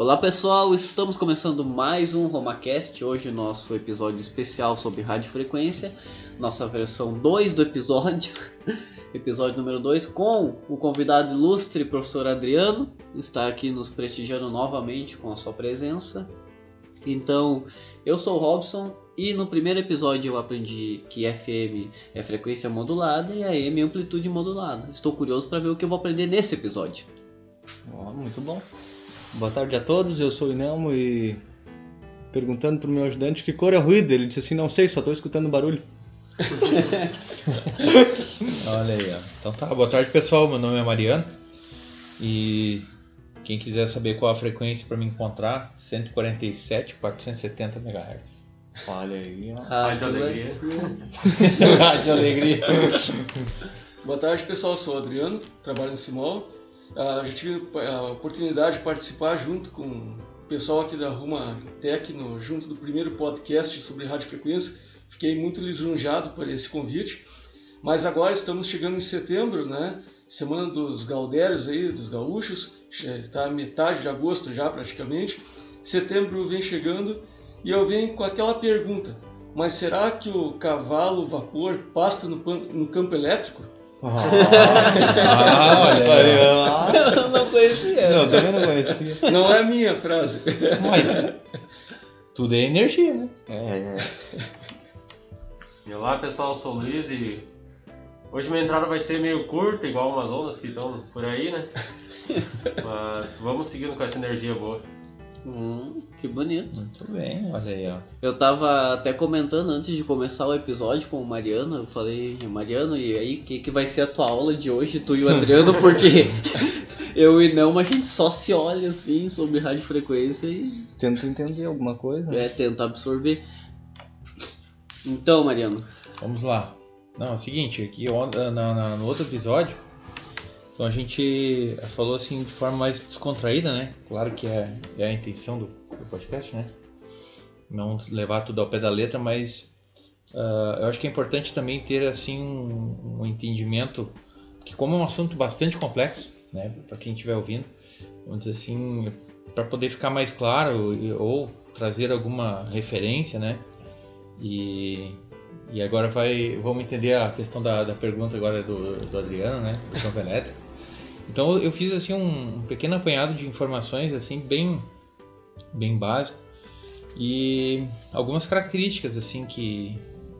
Olá pessoal, estamos começando mais um RomaCast, hoje nosso episódio especial sobre radiofrequência, nossa versão 2 do episódio, episódio número 2, com o convidado ilustre, professor Adriano, está aqui nos prestigiando novamente com a sua presença. Então, eu sou o Robson e no primeiro episódio eu aprendi que FM é frequência modulada e AM é amplitude modulada. Estou curioso para ver o que eu vou aprender nesse episódio. Oh, muito bom. Boa tarde a todos, eu sou o Inelmo e perguntando pro meu ajudante que cor é ruído, ele disse assim, não sei, só tô escutando barulho. Olha aí, ó. Então tá, boa tarde pessoal, meu nome é Mariano e quem quiser saber qual a frequência para me encontrar, 147 470 MHz. Olha aí, ó. Rádio Alegria. Rádio Alegria. Boa tarde, pessoal. Eu sou o Adriano, trabalho no Simol. Ah, já tive a oportunidade de participar junto com o pessoal aqui da Ruma Tecno, junto do primeiro podcast sobre radiofrequência. Fiquei muito lisonjeado por esse convite. Mas agora estamos chegando em setembro, né? Semana dos Gaudérios aí, dos gaúchos. Está metade de agosto já praticamente. Setembro vem chegando e eu venho com aquela pergunta: mas será que o cavalo vapor pasta no, no campo elétrico? Ah, olha. Eu não conhecia. Não, também não conhecia. Não é a minha frase. Mas tudo é energia, né? É, é. E olá pessoal, eu sou o Luiz e hoje minha entrada vai ser meio curta, igual umas ondas que estão por aí, né? Mas vamos seguindo com essa energia boa. Hum, que bonito. Muito bem, olha aí, ó. Eu tava até comentando antes de começar o episódio com o Mariano, eu falei, Mariano, e aí, o que, que vai ser a tua aula de hoje, tu e o Adriano, porque eu e não, a gente só se olha assim sobre radiofrequência e Tento entender alguma coisa. é, tenta absorver. Então, Mariano, Vamos lá. Não, é o seguinte, aqui no outro episódio, então a gente falou assim de forma mais descontraída, né? Claro que é, é a intenção do, do podcast, né? Não levar tudo ao pé da letra, mas ah, eu acho que é importante também ter assim um, um entendimento que como é um assunto bastante complexo, né? Para quem estiver ouvindo, vamos dizer assim, para poder ficar mais claro ou trazer alguma referência, né? E e agora vai, vamos entender a questão da, da pergunta agora do, do Adriano, né, do campo elétrico. Então eu fiz assim um, pequeno apanhado de informações assim bem bem básico e algumas características assim que,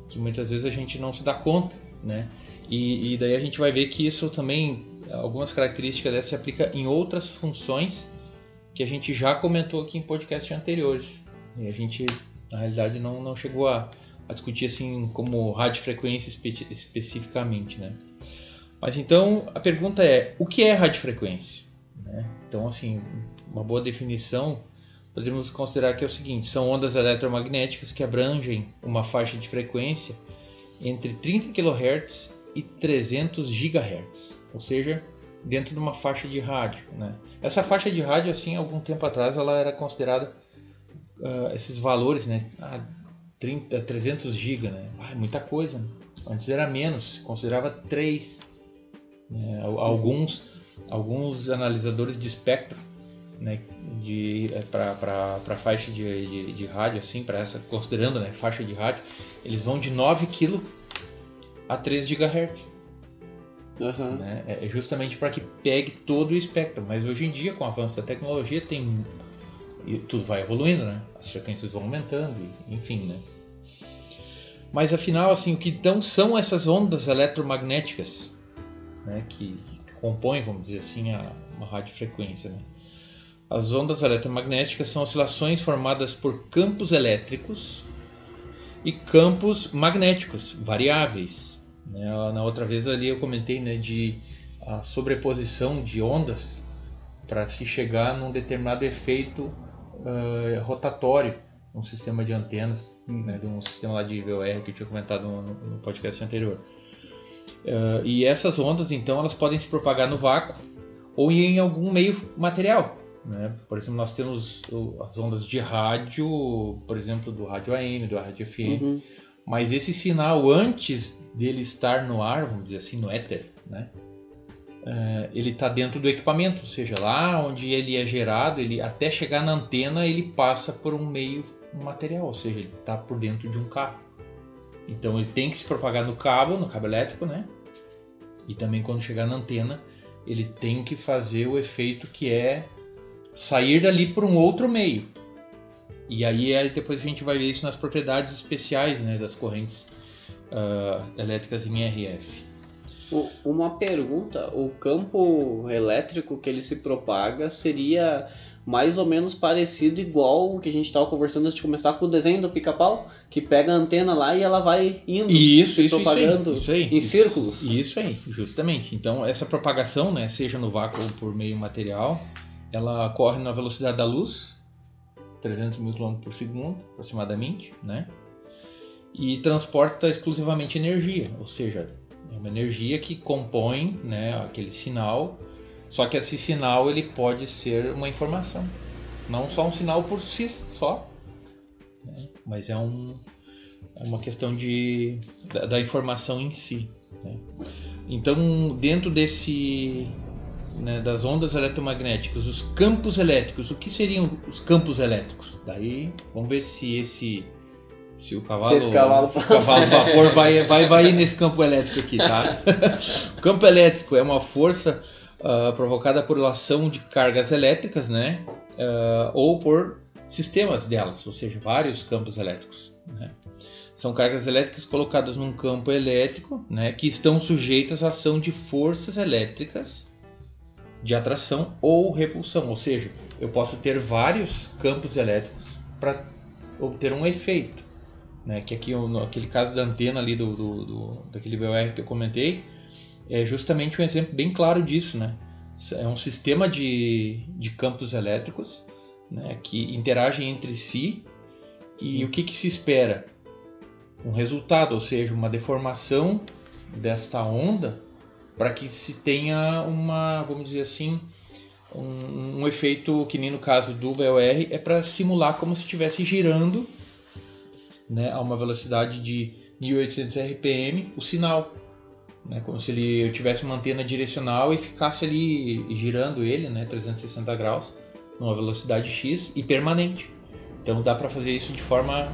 que muitas vezes a gente não se dá conta, né? E, e daí a gente vai ver que isso também algumas características dessas se aplica em outras funções que a gente já comentou aqui em podcasts anteriores. E a gente na realidade não, não chegou a a discutir assim como radiofrequência espe especificamente, né? Mas então a pergunta é o que é radiofrequência? Né? Então assim uma boa definição podemos considerar que é o seguinte: são ondas eletromagnéticas que abrangem uma faixa de frequência entre 30 kHz e 300 GHz, ou seja, dentro de uma faixa de rádio. Né? Essa faixa de rádio, assim, algum tempo atrás, ela era considerada ah, esses valores, né? Ah, 30, 300 GB, né? Ah, é muita coisa. Né? Antes era menos, considerava 3. Né? Al- Alguns, alguns analisadores de espectro, né? De para faixa de, de, de rádio, assim, para essa considerando, né? Faixa de rádio, eles vão de 9 kg a 3 GHz aham, né? É justamente para que pegue todo o espectro. Mas hoje em dia, com o avanço da tecnologia, tem e tudo vai evoluindo, né? As frequências vão aumentando, enfim, né? Mas afinal, assim, o que então são essas ondas eletromagnéticas, né? Que compõem, vamos dizer assim, a, uma radiofrequência, né? As ondas eletromagnéticas são oscilações formadas por campos elétricos e campos magnéticos variáveis, né? Na outra vez ali eu comentei né, de a sobreposição de ondas para se chegar num determinado efeito eh, rotatório num sistema de antenas, né, de um sistema lá de VOR que eu tinha comentado no- no podcast anterior. Eh, e essas ondas, então, elas podem se propagar no vácuo ou em algum meio material. Né? Por exemplo, nós temos as ondas de rádio, por exemplo, do rádio AM, do rádio FM. uhum, Mas esse sinal, antes dele estar no ar, vamos dizer assim, no éter, né? eh, ele está dentro do equipamento, ou seja, lá onde ele é gerado, ele até chegar na antena ele passa por um meio material, ou seja, ele está por dentro de um cabo. Então ele tem que se propagar no cabo, no cabo elétrico, né? E também quando chegar na antena, ele tem que fazer o efeito que é sair dali por um outro meio. E aí é, depois a gente vai ver isso nas propriedades especiais né, das correntes uh, elétricas em RF. Uma pergunta, o campo elétrico que ele se propaga seria mais ou menos parecido igual o que a gente estava conversando antes de começar com o desenho do pica-pau, que pega a antena lá e ela vai indo Isso, isso, propagando isso aí. Isso aí. em círculos. Isso aí, justamente. Então, essa propagação, né, seja no vácuo ou por meio material, ela ocorre na velocidade da luz, 300 mil km por segundo, aproximadamente, né? E transporta exclusivamente energia, ou seja, é uma energia que compõe né, aquele sinal, só que esse sinal ele pode ser uma informação, não só um sinal por si só, né? mas é, um, é uma questão de, da, da informação em si. né? Então, dentro desse né, das ondas eletromagnéticas, os campos elétricos, o que seriam os campos elétricos? Daí, vamos ver se esse se o cavalo, Se cavalo se o cavalo vapor vai, vai, vai ir nesse campo elétrico aqui, tá? o campo elétrico é uma força ah, provocada por ação de cargas elétricas, né? Ah, ou por sistemas delas, ou seja, vários campos elétricos. Né? São cargas elétricas colocadas num campo elétrico, né? Que estão sujeitas à ação de forças elétricas de atração ou repulsão, ou seja, eu posso ter vários campos elétricos para obter um efeito, né? Que aqui no aquele caso da antena ali do, do, do- daquele VOR que eu comentei é justamente um exemplo bem claro disso, né? É um sistema de, de campos elétricos, né? Que interagem entre si e o que, que se espera? Um resultado, ou seja, uma deformação dessa onda para que se tenha uma, vamos dizer assim, um, um efeito que nem no caso do VOR é para simular como se estivesse girando né, a uma velocidade de 1800 RPM o sinal. Né, como se ele eu tivesse uma antena direcional e ficasse ali girando ele, né, 360 graus, numa velocidade X e permanente. Então dá para fazer isso de forma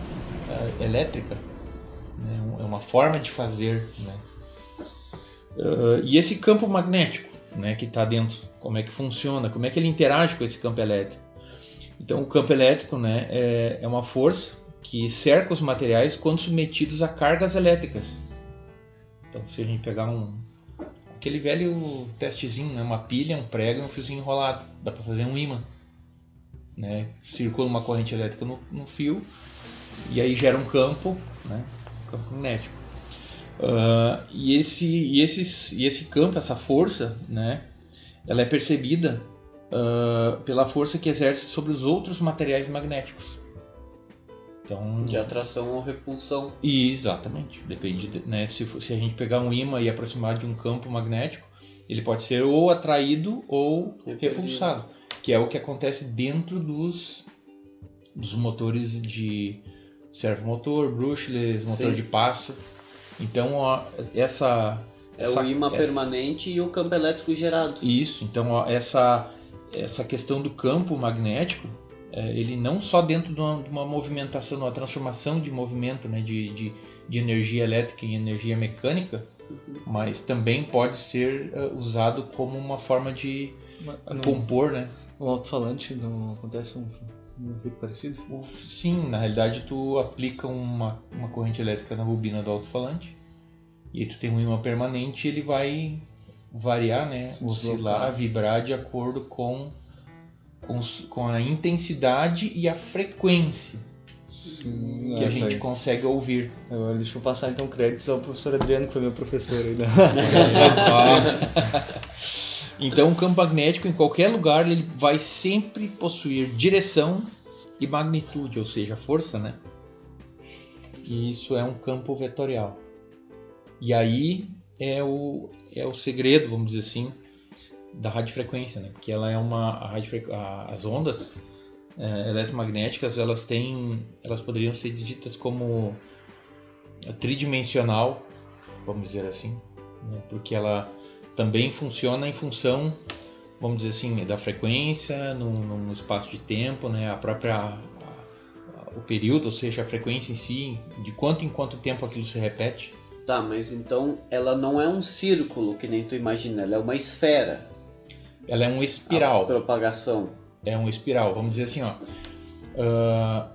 eh, elétrica. né, É uma forma de fazer. Né. Ah, e esse campo magnético né, que está dentro, como é que funciona, como é que ele interage com esse campo elétrico. Então o campo elétrico né, é, é uma força que cerca os materiais quando submetidos a cargas elétricas. Então se a gente pegar um aquele velho testezinho, né, uma pilha, um prego e um fiozinho enrolado, dá para fazer um ímã. Né? Circula uma corrente elétrica no, no fio e aí gera um campo, né, campo magnético. Ah, e, esse, e, esses, e esse campo, essa força, né, ela é percebida ah, pela força que exerce sobre os outros materiais magnéticos. Então, De atração ou repulsão. e exatamente, depende, de- né, se, se a gente pegar um ímã e aproximar de um campo magnético, ele pode ser ou atraído ou Repelido. repulsado, que é o que acontece dentro dos, dos motores de servomotor, brushless, motor Sim. de passo. Então, ó, essa É essa- o imã essa- permanente e o campo elétrico gerado. Isso, então ó, essa, essa questão do campo magnético, ele não só dentro de uma, de uma movimentação, uma transformação de movimento, né, de, de, de energia elétrica em energia mecânica, mas também pode ser é, usado como uma forma de compor, né? no alto-falante não acontece um, um efeito parecido? Sim, na realidade tu aplica uma, uma corrente elétrica na bobina do alto-falante e aí tu tem um ímã permanente e ele vai variar, né? Oscilar, vibrar de acordo com, com, com a intensidade e a frequência Sim, que a ah, gente isso consegue ouvir. aí. Agora deixa eu passar então créditos ao professor Adriano, que foi meu professor aí. Né? Então, o campo magnético em qualquer lugar ele vai sempre possuir direção e magnitude, ou seja, força, né? E isso é um campo vetorial. E aí é o, é o segredo, vamos dizer assim, da radiofrequência, né? Que ela é uma a a- as ondas é, eletromagnéticas, elas têm, elas poderiam ser ditas como tridimensional, vamos dizer assim, né? porque ela também funciona em função, vamos dizer assim, da frequência, no, no espaço de tempo, né? A própria o período, ou seja, a frequência em si, de quanto em quanto tempo aquilo se repete. Tá, mas então ela não é um círculo que nem tu imagina, ela é uma esfera. Ela é um A espiral. propagação. é um espiral. Vamos dizer assim, ó. ah,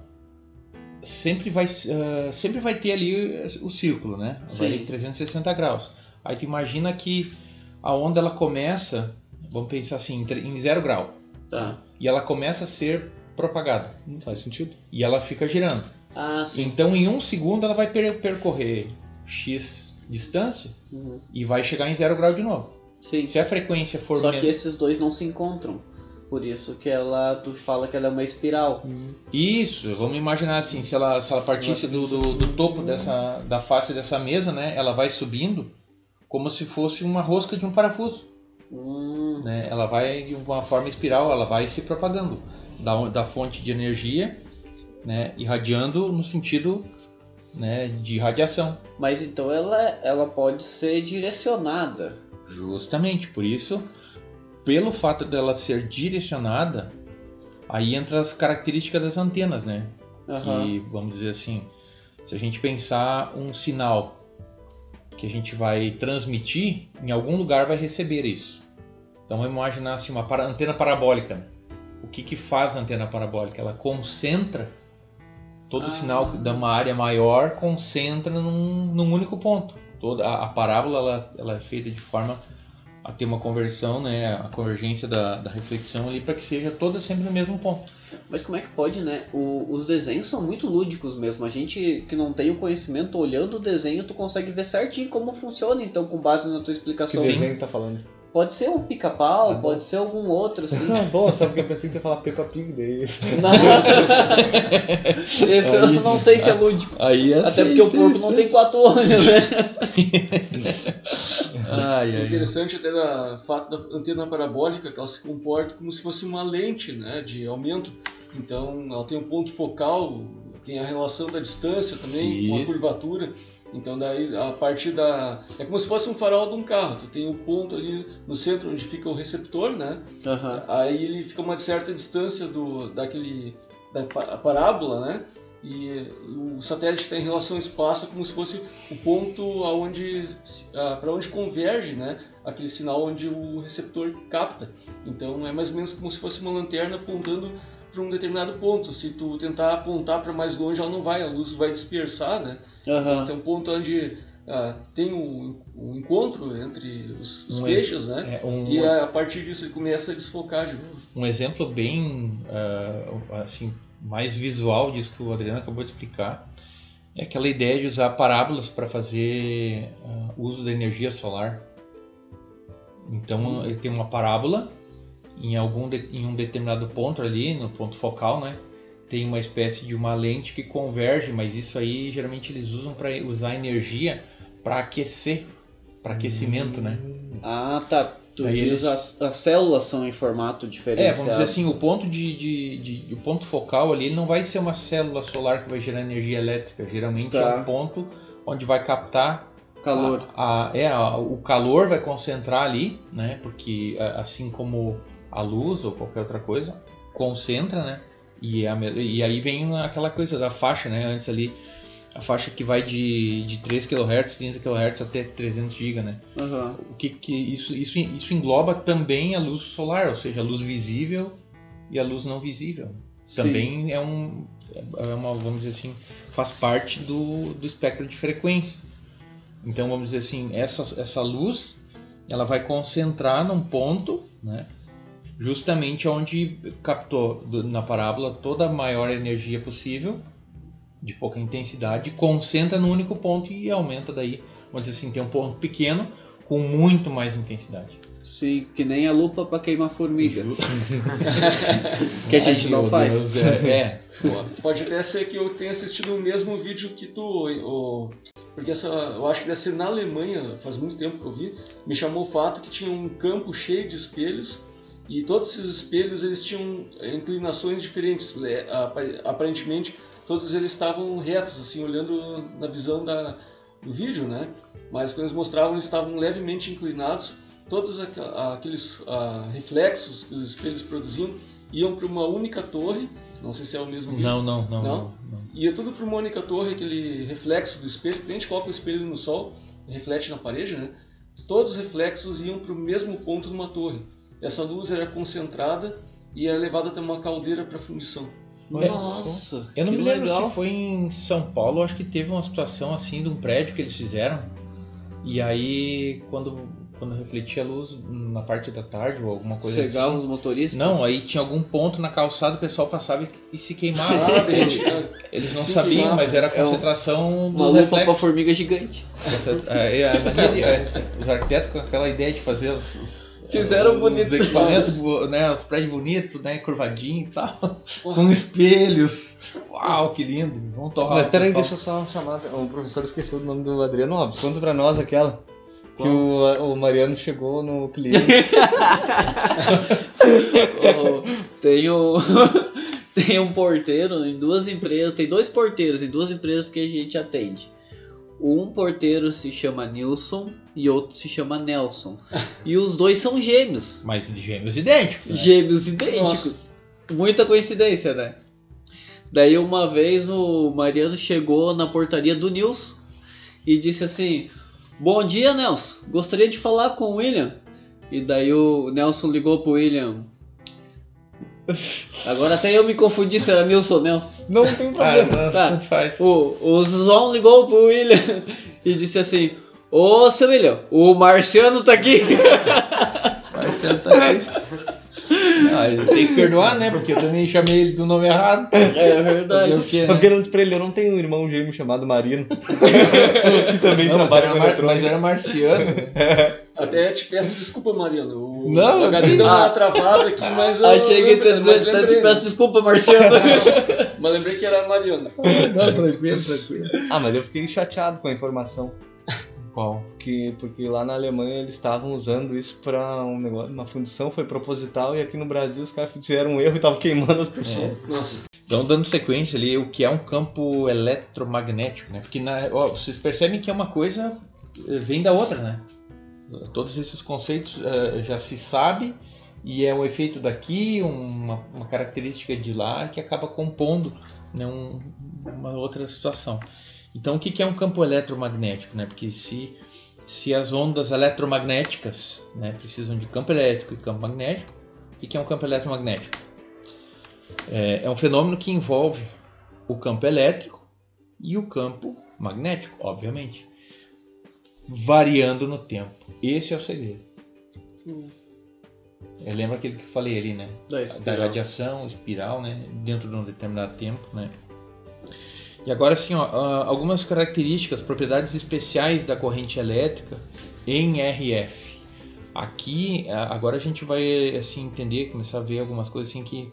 sempre vai ah, sempre vai ter ali o círculo, né? Vai Sim. 360 graus. Aí tu imagina que a onda ela começa, vamos pensar assim, em zero grau, Tá. e ela começa a ser propagada Não faz sentido. e ela fica girando. Ah, sim. Então em um segundo ela vai per- percorrer x distância Uhum. e vai chegar em zero grau de novo. Sim. Se a frequência for Só men- que esses dois não se encontram. Por isso que ela, tu fala que ela é uma espiral. Isso, vamos imaginar assim, se ela, se ela partisse do, do, do topo dessa, da face dessa mesa, né, ela vai subindo como se fosse uma rosca de um parafuso, Hum, né, ela vai de uma forma espiral, ela vai se propagando da, da fonte de energia, né, irradiando no sentido, né, de radiação. mas então ela, ela pode ser direcionada. Justamente, por isso, pelo fato dela ser direcionada, aí entra as características das antenas, né, Aham. que, vamos dizer assim, se a gente pensar um sinal que a gente vai transmitir, em algum lugar vai receber isso. Então vamos imaginar assim, uma para- antena parabólica. O que, que faz a antena parabólica? Ela concentra todo o Ah. sinal de uma área maior, concentra num, num único ponto. Toda a, a parábola ela, ela é feita de forma a ter uma conversão, né, a convergência da, da reflexão ali para que seja toda sempre no mesmo ponto. Mas como é que pode, né? O- os desenhos são muito lúdicos mesmo. A gente que não tem o conhecimento, olhando o desenho, tu consegue ver certinho como funciona, então, com base na tua Que explicação. desenho que tá falando? Pode ser um pica-pau, Ah, bom. pode ser algum outro, assim. Não, boa, só porque eu pensei que ia falar Peppa Pig daí. Não. Esse eu não sei se é lúdico. Aí Até porque o porco não tem quatro olhos, né? Ai, É ai, interessante até o fato da antena parabólica que ela se comporta como se fosse uma lente né, de aumento. Então ela tem um ponto focal, tem a relação da distância também, com a Isso. curvatura. Então daí a partir da. É como se fosse um farol de um carro. Tu tem um ponto ali no centro onde fica o receptor, né? Aham. Aí ele fica a uma certa distância do, daquele, da pa- parábola, né? E o satélite está em relação ao espaço como se fosse o ponto aonde para onde converge, né? Aquele sinal onde o receptor capta. Então é mais ou menos como se fosse uma lanterna apontando para um determinado ponto. Se tu tentar apontar para mais longe, ela não vai, a luz vai dispersar, né? Aham. Tem um ponto onde ah, tem o, o encontro entre os, os Um peixes, né? É um, E a, a partir disso ele começa a desfocar de novo. um exemplo bem ah, assim mais visual disso que o Adriano acabou de explicar é aquela ideia de usar parábolas para fazer ah, uso da energia solar. Então ele tem uma parábola em algum de- em um determinado ponto ali no ponto focal, né? Tem uma espécie de uma lente que converge, mas isso aí geralmente eles usam para usar energia para aquecer, para aquecimento, né? Ah, tá. Tu Aí diz eles- as, as células são em formato É, diferenciado. vamos dizer assim, o ponto de, de, de- o ponto focal ali não vai ser uma célula solar que vai gerar energia elétrica. Geralmente Tá. é um ponto onde vai captar Calor. a- a- é, a- o calor vai concentrar ali, né? Porque assim como a luz ou qualquer outra coisa concentra, né? E, a me- e aí vem aquela coisa da faixa, né? Antes ali a faixa que vai de, de 3 kHz, 30 kHz até 300 GB, né? Aham. o que, que isso, isso, isso engloba também a luz solar, ou seja, a luz visível e a luz não visível. Sim. Também é um, é uma, vamos dizer assim, faz parte do, do espectro de frequência. Então, vamos dizer assim, essa, essa luz, ela vai concentrar num ponto, né? Justamente onde captou na parábola toda a maior energia possível, de pouca intensidade, concentra num único ponto e aumenta daí vamos dizer assim, tem um ponto pequeno com muito mais intensidade. Sim, que nem a lupa pra queimar formiga. que a gente Ai, não faz. Deus, é, é. Pode até ser que eu tenha assistido o mesmo vídeo que tu, o, porque essa, eu acho que deve ser na Alemanha, faz muito tempo que eu vi, me chamou o fato que tinha um campo cheio de espelhos e todos esses espelhos eles tinham inclinações diferentes, apa- aparentemente todos eles estavam retos, assim, olhando na visão da, do vídeo, né? Mas quando eles mostravam eles estavam levemente inclinados todos aqueles ah, reflexos que os espelhos produziam iam para uma única torre, não sei se é o mesmo vídeo, Não, não, não, Não? não. não. ia tudo para uma única torre, aquele reflexo do espelho, que a gente coloca o espelho no sol, reflete na parede, né? Todos os reflexos iam para o mesmo ponto numa torre. Essa luz era concentrada e era levada até uma caldeira para fundição. Nossa, Eu não que me lembro legal. se foi em São Paulo, acho que teve uma situação assim de um prédio que eles fizeram. E aí, quando, quando refletia a luz na parte da tarde ou alguma coisa Cegava os assim. motoristas? Não, aí tinha algum ponto na calçada, o pessoal passava e, se queimava. Ah, repente, ah, Eles não se sabiam, queimava. mas era a É um- concentração do Uma lupa reflexo. pra formiga gigante. Essa- é, é, de- é, os arquitetos com aquela ideia de fazer os, os- Fizeram os bonito. equipamentos, bo- né, os prédios bonitos, né, curvadinho e tal, com espelhos. Uau, que lindo. Vamos torrar Mas o peraí, deixa eu só chamar. O professor esqueceu o nome do Adriano Alves. Conta pra nós aquela. Que o, o Mariano chegou no cliente. Tem, o- tem um porteiro em duas empresas, tem dois porteiros em duas empresas que a gente atende. Um porteiro se chama Nilson e outro se chama Nelson. E os dois são gêmeos. Mas de gêmeos idênticos. Né? Gêmeos idênticos. Muita coincidência, né? Daí uma vez o Mariano chegou na portaria do Nilson e disse assim: Bom dia, Nelson. Gostaria de falar com o William. E daí o Nelson ligou pro William. Agora até eu me confundi se era Nilson ou Nelson. Não tem Ah, problema. não, Tá. tanto faz. O, o Zon ligou pro William e disse assim: Ô seu William, o Marciano tá aqui. Marcelo tá aqui. Ah, tem que perdoar, né? Porque eu também chamei ele do nome errado. É verdade. Fazer o quê, Só né? porque não pra ele, eu não tenho um irmão gêmeo chamado Marino. que também Não, trabalha com mar- mas era marciano. Até te peço desculpa, Mariano. O Não. o HD deu uma Ah. travada aqui, mas eu. Achei que ia dizer, "Então lembrei, te peço né? desculpa, Marciano. Mas lembrei que era Mariano. Não, tranquilo, tranquilo. Ah, mas eu fiquei chateado com a informação. Qual? Porque, porque lá na Alemanha eles estavam usando isso pra um negócio, uma fundição, foi proposital, e aqui no Brasil os caras fizeram um erro e estavam queimando as pessoas. Nossa. Então, dando sequência ali, o que é um campo eletromagnético, né? Porque na, ó, vocês percebem que é uma coisa eh, vem da outra, né? Todos esses conceitos eh, já se sabe e é um efeito daqui, uma, uma característica de lá que acaba compondo né, um- uma outra situação. Então, o que é um campo eletromagnético, né? Porque se se as ondas eletromagnéticas né, precisam de campo elétrico e campo magnético, o que é um campo eletromagnético? É, é um fenômeno que envolve o campo elétrico e o campo magnético, obviamente, variando no tempo. Esse é o segredo. É, lembra aquele que eu falei ali, né? Da Da radiação, espiral, né? Dentro de um determinado tempo, né? E agora sim, ó, ah, algumas características, propriedades especiais da corrente elétrica em RF. Aqui, a- agora a gente vai assim entender, começar a ver algumas coisas assim que,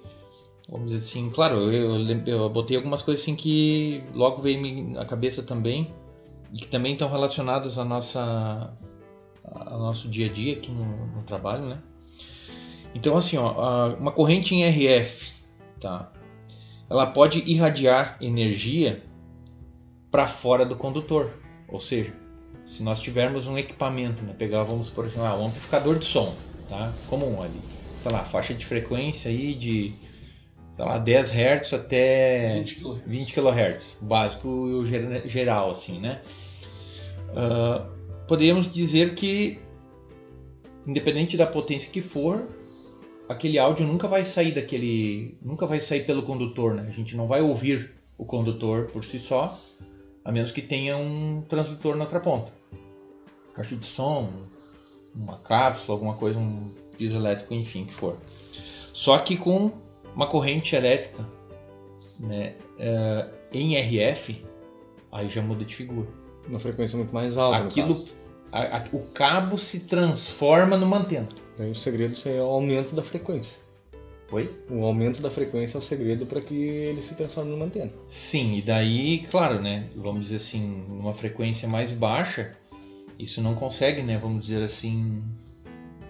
vamos dizer assim, claro, eu, eu, botei algumas coisas assim que logo veio me na cabeça também e que também estão relacionadas à nossa, ao nosso dia a dia aqui no, no trabalho, né? Então assim, ó, a- uma corrente em RF, tá? Ela pode irradiar energia para fora do condutor, ou seja, se nós tivermos um equipamento, né, pegar, vamos por exemplo, ah, um amplificador de som, tá? Comum ali, sei lá, faixa de frequência aí de, sei lá, 10 Hz até 20 kHz. 20 kHz, básico e geral, assim, né? Ah, poderíamos dizer que, independente da potência que for, aquele áudio nunca vai sair daquele, nunca vai sair pelo condutor, né? A gente não vai ouvir o condutor por si só, a menos que tenha um transdutor na outra ponta, caixa de som, uma cápsula, alguma coisa, um piso elétrico, enfim, que for. Só que com uma corrente elétrica, né, eh, em RF, aí já muda de figura. Uma frequência muito mais alta. Aquilo, a- a- o cabo se transforma numa antena. Aí o segredo é o aumento da frequência. Oi? O aumento da frequência é o segredo para que ele se transforme numa antena. Sim, e daí, claro, né? Vamos dizer assim, numa frequência mais baixa, isso não consegue, né? Vamos dizer assim,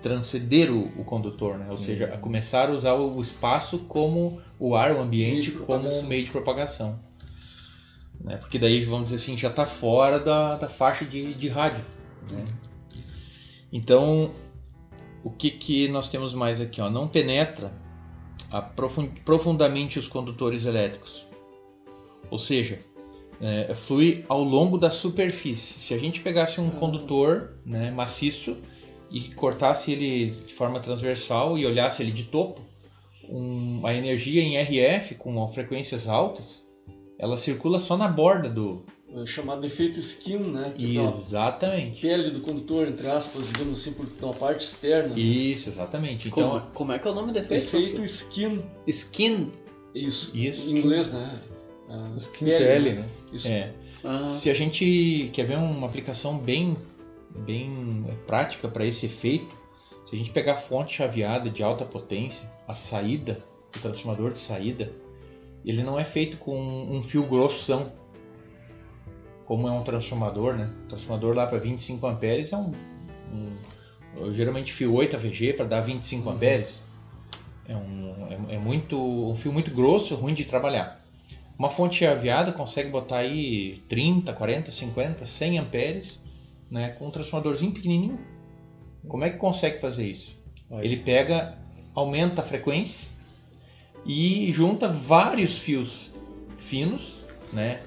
transcender o, o condutor, né? Ou seja, a começar a usar o espaço como o ar, o ambiente, como um meio de propagação. Né? Porque daí, vamos dizer assim, já está fora da, da faixa de, de rádio. Né? Então, O que, que nós temos mais aqui? Ó? Não penetra profundamente os condutores elétricos. Ou seja, é, flui ao longo da superfície. Se a gente pegasse um condutor né, maciço e cortasse ele de forma transversal e olhasse ele de topo, um- a energia em RF com frequências altas, ela circula só na borda do. É chamado efeito skin, né? Que é Exatamente. pele do condutor, entre aspas, digamos assim, por uma parte externa. Isso, exatamente. Então, Como, como é que é o nome do efeito? Efeito skin, Skin. isso. Isso. Em inglês, né? Ah, Skin pele, né? Isso. é, Ah, Se a gente quer ver uma aplicação bem, bem é, prática para esse efeito, se a gente pegar fonte chaveada de alta potência, a saída, o transformador de saída, ele não é feito com um fio grossão, como é um transformador, né? O transformador lá para 25 amperes é um, um- geralmente fio 8 AVG para dar 25 amperes. É, um, é, é muito um fio muito grosso, ruim de trabalhar. Uma fonte chaveada consegue botar aí 30, 40, 50, 100 amperes, né, com um transformadorzinho pequenininho. Como é que consegue fazer isso? Ele pega, aumenta a frequência e junta vários fios finos, né,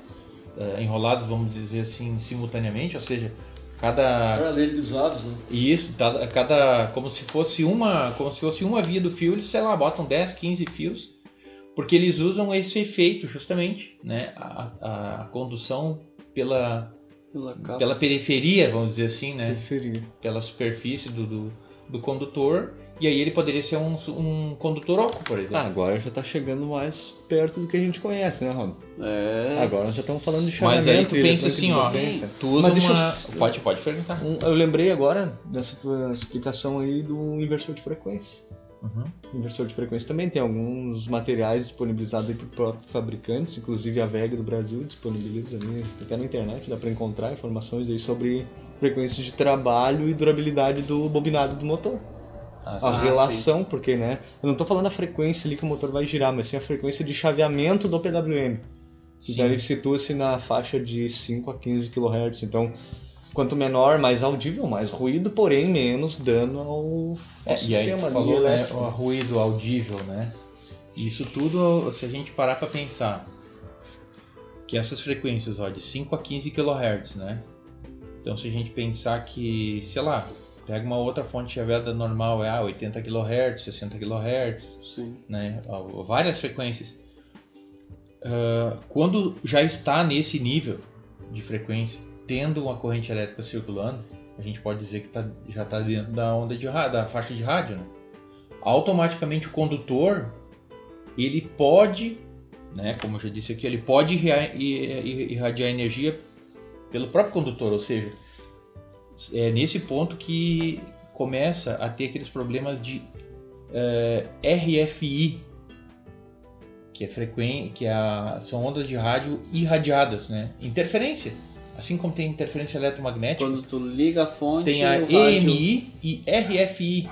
eh, enrolados, vamos dizer assim, simultaneamente, ou seja, cada Paralelizados, né? isso, cada, cada como se fosse uma, como se fosse uma via do fio, eles, sei lá, botam 10, 15 fios, porque eles usam esse efeito justamente, né, a, a condução pela, pela pela periferia, vamos dizer assim, né, Preferia. pela superfície do, do, do condutor, e aí ele poderia ser um, um condutor oco, por exemplo. Ah, agora já tá chegando mais perto do que a gente conhece, né, Rob? É. Agora nós já estamos falando de Mas chaveamento. aí tu pensa assim, ó, tu usa Mas deixa eu- uma... Pode, pode perguntar. Um- eu lembrei agora dessa tua explicação aí do inversor de frequência. Uhum. Inversor de frequência também tem alguns materiais disponibilizados aí por próprios fabricantes, inclusive a VEG do Brasil disponibiliza ali, até na internet, dá para encontrar informações aí sobre frequências de trabalho e durabilidade do bobinado do motor. Ah, a sim. relação, porque né, eu não tô falando a frequência ali que o motor vai girar, mas sim a frequência de chaveamento do PWM. Então ele situa-se na faixa de 5 a 15 kHz. Então, quanto menor, mais audível, mais ruído, porém menos dano ao, É, e sistema ali falou, né, o ruído audível, né? Isso tudo, se a gente parar para pensar que essas frequências, ó, de 5 a 15 kHz, né? Então se a gente pensar que, sei lá, pega uma outra fonte chaveada normal, é ah, 80 kHz, 60 kHz, Sim. né? Várias frequências. Ah, quando já está nesse nível de frequência, tendo uma corrente elétrica circulando, a gente pode dizer que tá- já está dentro da onda de da faixa de rádio, né? Automaticamente o condutor ele pode, né, como eu já disse aqui, ele pode irradiar energia pelo próprio condutor, ou seja, é nesse ponto que começa a ter aqueles problemas de eh, RFI, que é frequência, que é a- são ondas de rádio irradiadas, né? Interferência. Assim como tem interferência eletromagnética, Quando tu liga a fonte, tem a o rádio... EMI e RFI,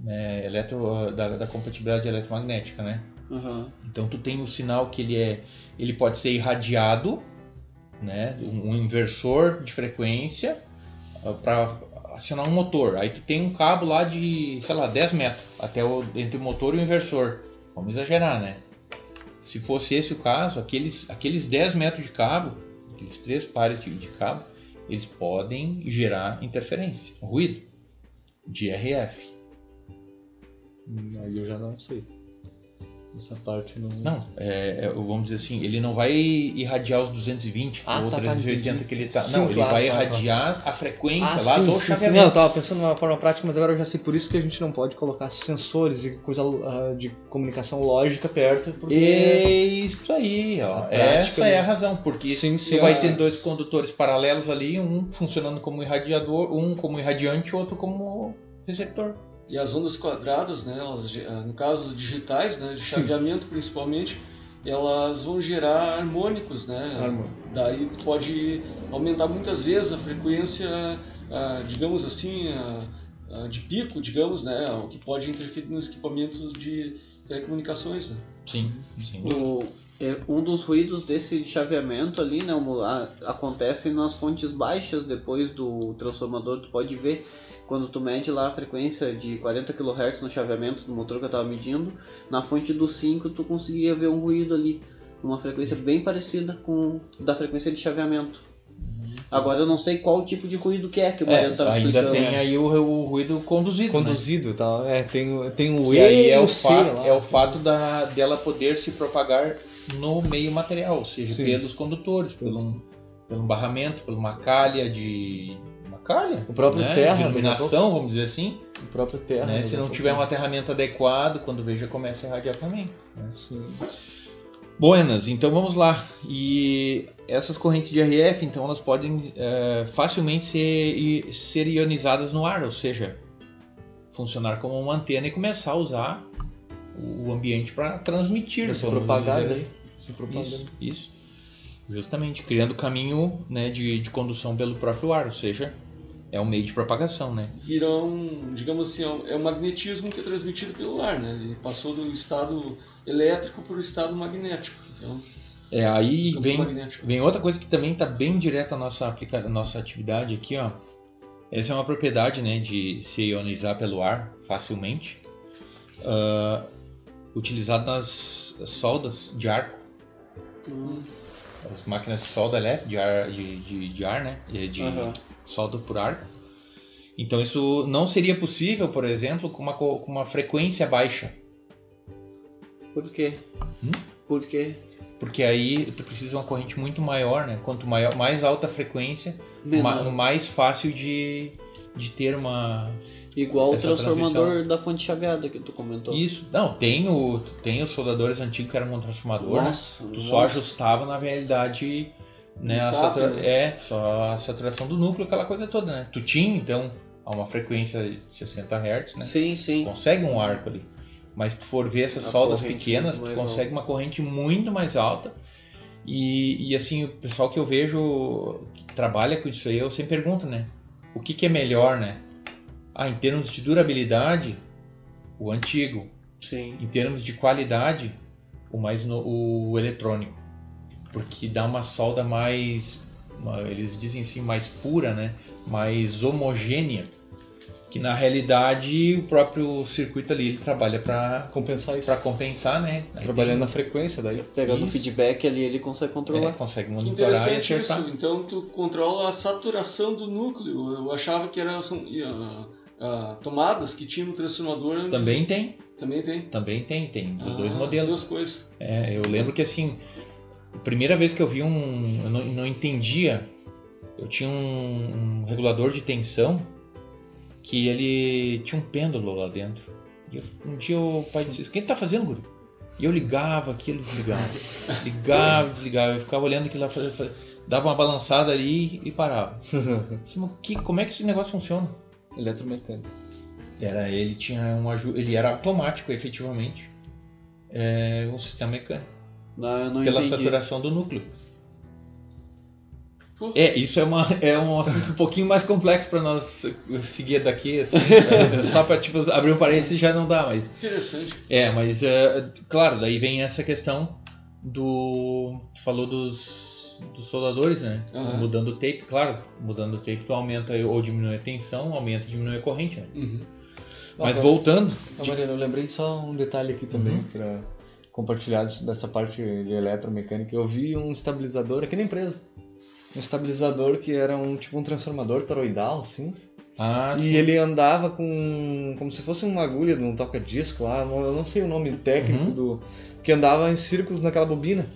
né? Eletro, da, da compatibilidade eletromagnética, né? Aham. Então tu tem o sinal que ele é, ele pode ser irradiado, né? Um, inversor de frequência para acionar um motor. Aí tu tem um cabo lá de, sei lá, 10 metros até o entre o motor e o inversor. Vamos exagerar, né? Se fosse esse o caso, aqueles aqueles 10 metros de cabo, aqueles três pares de, de cabo, eles podem gerar interferência, ruído de RF. Hum, Aí eu já não sei. Essa parte não. Não, é, é, vamos dizer assim, ele não vai irradiar os 220 Ah, ou tá, tá, 380 entendi. que ele tá. Sim, não, ele claro, vai claro, irradiar a frequência Ah, lá sim, do sim, sim. Não, eu tava pensando numa forma prática, mas agora eu já sei por isso que a gente não pode colocar sensores e coisa ah, de comunicação lógica perto, porque. É isso aí, ó. Prática, Essa é a razão, porque Sim, sim, tu vai ter dois condutores paralelos ali, um funcionando como irradiador, um como irradiante, outro como receptor. E as ondas quadradas, né, elas, ah, no caso os digitais, né, de Sim. chaveamento principalmente, elas vão gerar harmônicos, né? Harmônico. Daí pode aumentar muitas vezes a frequência, ah, digamos assim, ah, ah, de pico, digamos, né, o que pode interferir nos equipamentos de telecomunicações, né? Sim, sim. O, é, um dos ruídos desse chaveamento ali, né, acontece nas fontes baixas depois do transformador, tu pode ver quando tu mede lá a frequência de 40 kHz no chaveamento do motor que eu tava medindo, na fonte do 5 tu conseguia ver um ruído ali, uma frequência bem parecida com da frequência de chaveamento. Agora eu não sei qual tipo de ruído que é que o É, Mariano tava ainda explicando. tem aí o, o ruído conduzido. né? Conduzido e tal. É, tem, o- tem o E E aí é o, C fato, lá. é o fato da, dela poder se propagar no meio material, ou seja, Sim. pelos condutores, pelo, pelo barramento, por uma calha de. Calha? O próprio né? terra, De iluminação, vamos dizer assim. O próprio terra. né? Se não tiver um aterramento adequado, quando veja, começa a irradiar também. né? Sim. Buenas, então vamos lá. E essas correntes de RF, então, elas podem eh, facilmente ser, ser ionizadas no ar, ou seja, funcionar como uma antena e começar a usar o ambiente para transmitir. Se propagar, né? Se propagando. Isso, isso. Justamente, criando caminho né, de, de condução pelo próprio ar, ou seja, é um meio de propagação, né? Vira um, digamos assim, é um- é um magnetismo que é transmitido pelo ar, né? Ele passou do estado elétrico para o estado magnético. Então, É, aí vem, magnético. Vem outra coisa que também está bem direta à nossa, aplica... nossa atividade aqui, ó. Essa é uma propriedade, né, de se ionizar pelo ar facilmente, ah, utilizado nas soldas de arco, Hum, as máquinas de solda elétrica, de ar, de, de, de ar, né, de, de solda por arco. Então isso não seria possível, por exemplo, com uma, co- com uma frequência baixa, Por quê? Hum? Por quê? porque aí tu precisa de uma corrente muito maior, né? Quanto maior, mais alta a frequência, ma- mais fácil de, de ter uma Igual o transformador da fonte chaveada que tu comentou. isso não tem o tem os soldadores antigos que eram um transformador né? Nossa, tu nossa. só ajustava na realidade né a satura- né? é só a saturação do núcleo aquela coisa toda né? Tu tinha então a uma frequência de 60 Hz né? Sim, sim. consegue um arco ali. Mas se tu for ver essas A soldas pequenas tu consegue uma corrente muito mais alta. E, e assim o pessoal que eu vejo que trabalha com isso aí eu sempre pergunto né? O que, que é melhor né? Ah em termos de durabilidade o antigo. Sim. em termos de qualidade o mais no- o eletrônico porque dá uma solda mais uma- eles dizem assim mais pura né mais homogênea que na realidade o próprio circuito ali ele trabalha para Compensar isso. para compensar né Aí Trabalhando tem- na frequência daí. Pegando o feedback ali, ele consegue é, controlar. consegue Que monitorar e interessante acertar isso. Então tu controla a saturação do núcleo. Eu achava que eram são, ah, ah, tomadas que tinha no transformador. também tem Também tem. também tem tem dos Ah, dois As modelos duas coisas. É, eu lembro que assim, a primeira vez que eu vi um. Eu não, não entendia. Eu tinha um, um regulador de tensão que ele tinha um pêndulo lá dentro. E eu- um dia o pai disse: O que ele tá fazendo, Guri? E eu ligava aquilo, desligava. Ligava, desligava. Eu ficava olhando aquilo lá, dava uma balançada ali e parava. Eu disse, "Mas que, como é que esse negócio funciona? Eletromecânico. Era, ele tinha um ele era automático, efetivamente. É um sistema mecânico Não, eu não pela entendi. saturação do núcleo. Pô, É, isso é, uma, é um assunto um pouquinho mais complexo para nós seguir daqui, assim, só para tipo, abrir um parênteses já não dá, mas interessante. é, mas é, claro, daí vem essa questão do tu falou dos, dos soldadores, né? Aham. Mudando o tape, claro, mudando o tape tu aumenta ou diminui a tensão, aumenta e diminui a corrente, né? Uhum. Mas Ah, voltando, Ah, eu lembrei só um detalhe aqui também Uhum. para compartilhar disso- dessa parte de eletromecânica. Eu vi um estabilizador aqui na empresa. Um estabilizador que era um tipo um transformador toroidal, assim. ah, e sim. ele andava com. como se fosse uma agulha de um toca-disco lá, não- eu não sei o nome técnico Uhum. do. que andava em círculos naquela bobina.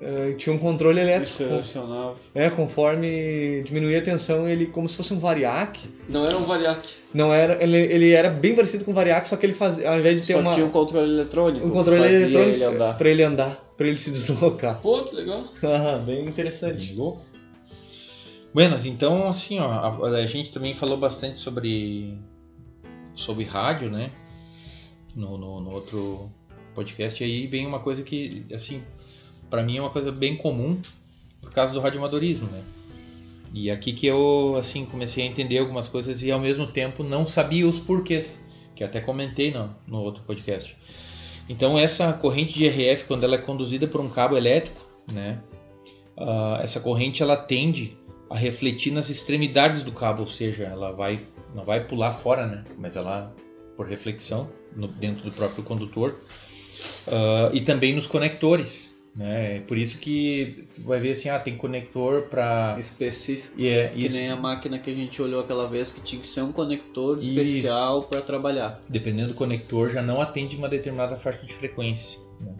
E tinha um controle elétrico. com- é, conforme diminuía a tensão, ele como se fosse um variac. Não era um variac. Não era, ele, ele era bem parecido com o variac, só que ele fazia, ao invés de ter Só uma tinha um controle eletrônico. um controle fazia eletrônico ele andar. para ele andar, para ele se deslocar. Pô, que legal. Bem interessante. Ligou? Buenas, então assim, ó, a, a gente também falou bastante sobre sobre rádio, né? No, no, no outro podcast e aí vem uma coisa que assim, para mim é uma coisa bem comum por causa do radioamadorismo, né? E aqui que eu assim comecei a entender algumas coisas e ao mesmo tempo não sabia os porquês, que até comentei no, no outro podcast. Então essa corrente de RF quando ela é conduzida por um cabo elétrico, né? ah, essa corrente ela tende a refletir nas extremidades do cabo, ou seja, ela vai não vai pular fora, né? Mas ela por reflexão no- dentro do próprio condutor Ah, e também nos conectores, né? Por isso que tu vai ver assim, ah, tem conector para Específico. e é Que isso nem a máquina que a gente olhou aquela vez que tinha que ser um conector Isso. especial para trabalhar. dependendo do conector, já não atende uma determinada faixa de frequência. né?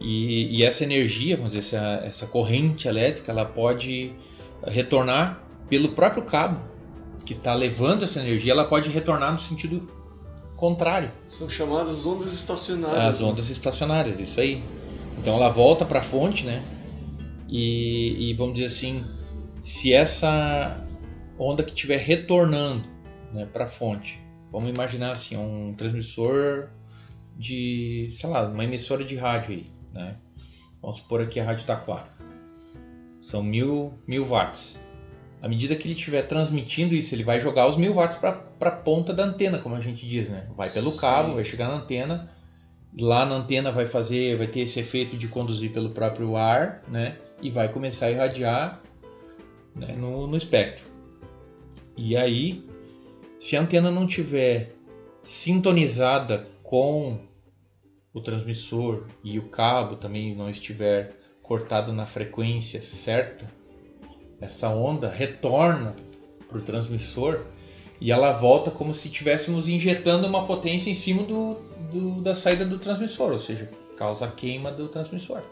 E, e essa energia, vamos dizer, essa, essa corrente elétrica, ela pode retornar pelo próprio cabo que está levando essa energia, ela pode retornar no sentido contrário São chamadas ondas estacionárias. às ondas estacionárias, isso aí. Então ela volta para a fonte, né? E, e vamos dizer assim, se essa onda que estiver retornando né, para a fonte, vamos imaginar assim, um transmissor de, sei lá, uma emissora de rádio aí, né? Vamos supor aqui a Rádio Taquara. São mil, mil watts. À medida que ele estiver transmitindo isso, ele vai jogar os mil watts para a ponta da antena, como a gente diz, né? Vai pelo Sim. cabo, vai chegar na antena. Lá na antena vai fazer, vai ter esse efeito de conduzir pelo próprio ar, né? E vai começar a irradiar né, no, no espectro. E aí, se a antena não tiver sintonizada com o transmissor e o cabo também não estiver cortado na frequência certa, essa onda retorna para o transmissor e ela volta como se estivéssemos injetando uma potência em cima do, do- da saída do transmissor, ou seja, causa a queima do transmissor.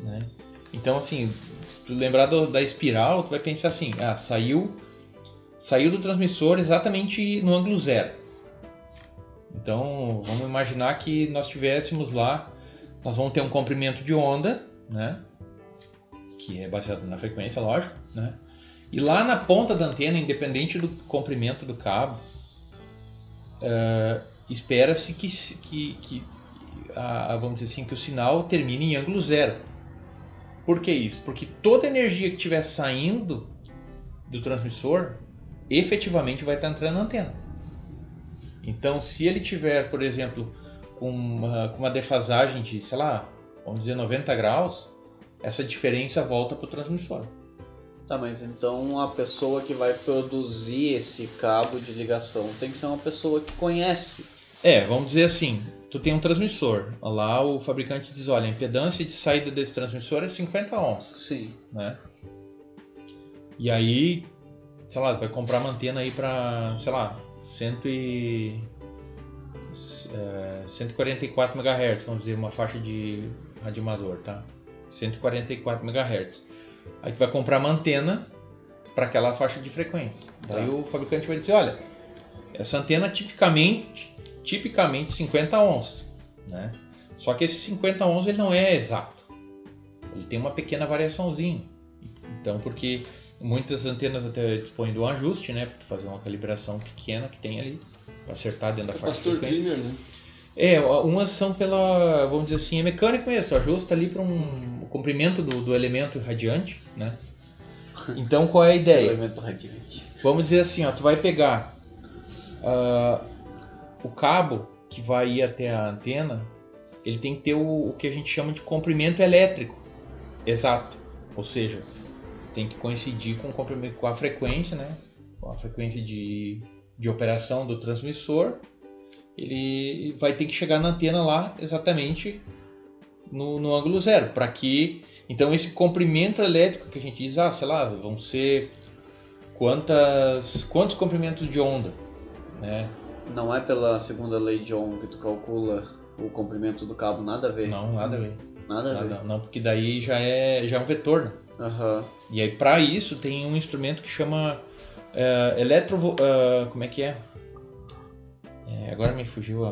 né? Então, assim, se tu lembrar do- da espiral, tu vai pensar assim, ah, saiu, saiu do transmissor exatamente no ângulo zero. Então, vamos imaginar que nós tivéssemos lá, nós vamos ter um comprimento de onda, né? Que é baseado na frequência, lógico, né? E lá na ponta da antena, independente do comprimento do cabo, eh, espera-se que, que, que a- vamos dizer assim, que o sinal termine em ângulo zero. Por que isso? Porque toda energia que estiver saindo do transmissor, efetivamente vai estar entrando na antena. Então, se ele tiver, por exemplo, com uma, com uma defasagem de, sei lá, vamos dizer 90 graus, essa diferença volta para o transmissor. Tá, mas então a pessoa que vai produzir esse cabo de ligação tem que ser uma pessoa que conhece. É, vamos dizer assim, tu tem um transmissor, lá o fabricante diz, olha, a impedância de saída desse transmissor é 50 ohms, Sim. né? E aí, sei lá, vai comprar uma antena aí para, sei lá, 100 e, é, 144 MHz, vamos dizer, uma faixa de radioamador, tá? 144 MHz. Aí tu vai comprar uma antena para aquela faixa de frequência. Daí Tá. o fabricante vai dizer, olha, essa antena tipicamente, tipicamente 50 ohms, né? Só que esse 50 ohms ele não é exato. Ele tem uma pequena variaçãozinha. Então, porque muitas antenas até dispõem do ajuste, né? Para fazer uma calibração pequena que tem ali para acertar dentro da faixa de frequência. Cleaner, né? É, umas são pela, vamos dizer assim, é mecânico mesmo, tu ajusta ali para um o comprimento do, do elemento irradiante, né? Então qual é a ideia? Elemento radiante. Vamos dizer assim, ó, tu vai pegar ah, o cabo que vai ir até a antena, ele tem que ter o, o que a gente chama de comprimento elétrico, exato. Ou seja, tem que coincidir com, o comprimento, com a frequência, né? Com a frequência de, de operação do transmissor. Ele vai ter que chegar na antena lá exatamente no, no ângulo zero, para que então esse comprimento elétrico que a gente diz, ah, sei lá, vão ser quantas quantos comprimentos de onda, né? Não é pela segunda lei de Ohm que tu calcula o comprimento do cabo, nada a ver. Não, nada a ver. Nada a ver. Nada, não, porque daí já é já é um vetor. Né? Aham. E aí para isso tem um instrumento que chama é, eletro é, como é que é? É, agora me fugiu a-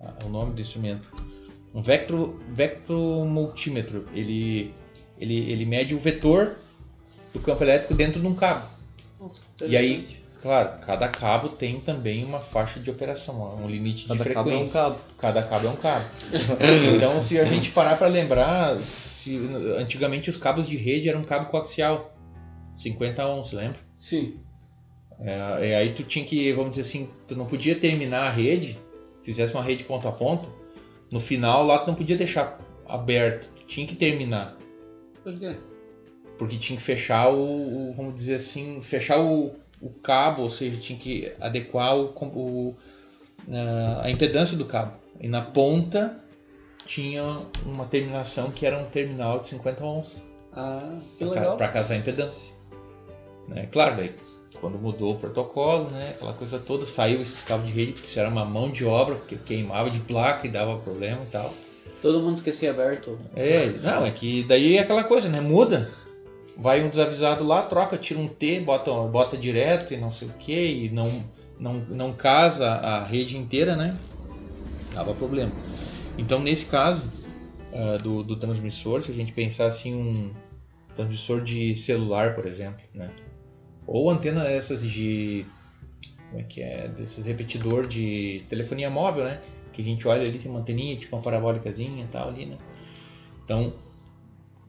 a- a- o nome do instrumento. Um vectro vectromultímetro. Ele ele ele mede o vetor do campo elétrico dentro de um cabo. E aí, claro, cada cabo tem também uma faixa de operação, um limite de Cada cabo é frequência. um cabo. Cada cabo é um cabo. então, se a gente parar para lembrar, se, antigamente os cabos de rede eram cabo coaxial, 50 ohms, lembra? Sim. É, e aí tu tinha que, vamos dizer assim, tu não podia terminar a rede, fizesse uma rede ponto a ponto, no final lá tu não podia deixar aberto, tu tinha que terminar, Por quê? porque tinha que fechar o, o- vamos dizer assim, fechar o, o cabo, ou seja, tinha que adequar o, o- a- a impedância do cabo. E na ponta tinha uma terminação que era um terminal de 50 ohms Ah, que legal. para casar a impedância. Né? Claro, daí quando mudou o protocolo, né, aquela coisa toda, saiu esses cabos de rede, porque isso era uma mão de obra, porque queimava de placa e dava problema e tal. Todo mundo esquecia aberto. É, não, é que daí é aquela coisa, né? Muda. Vai um desavisado lá, troca, tira um T, bota, bota direto e não sei o que, e não, não, não casa a rede inteira, né? Dava problema. Então, nesse caso ah, do, do transmissor, se a gente pensar assim, um transmissor de celular, por exemplo, né? Ou antena essas de. Como é que é? Desses repetidor de telefonia móvel, né? Que a gente olha ali, tem uma anteninha, tipo uma parabólicazinha e tal ali, né? Então,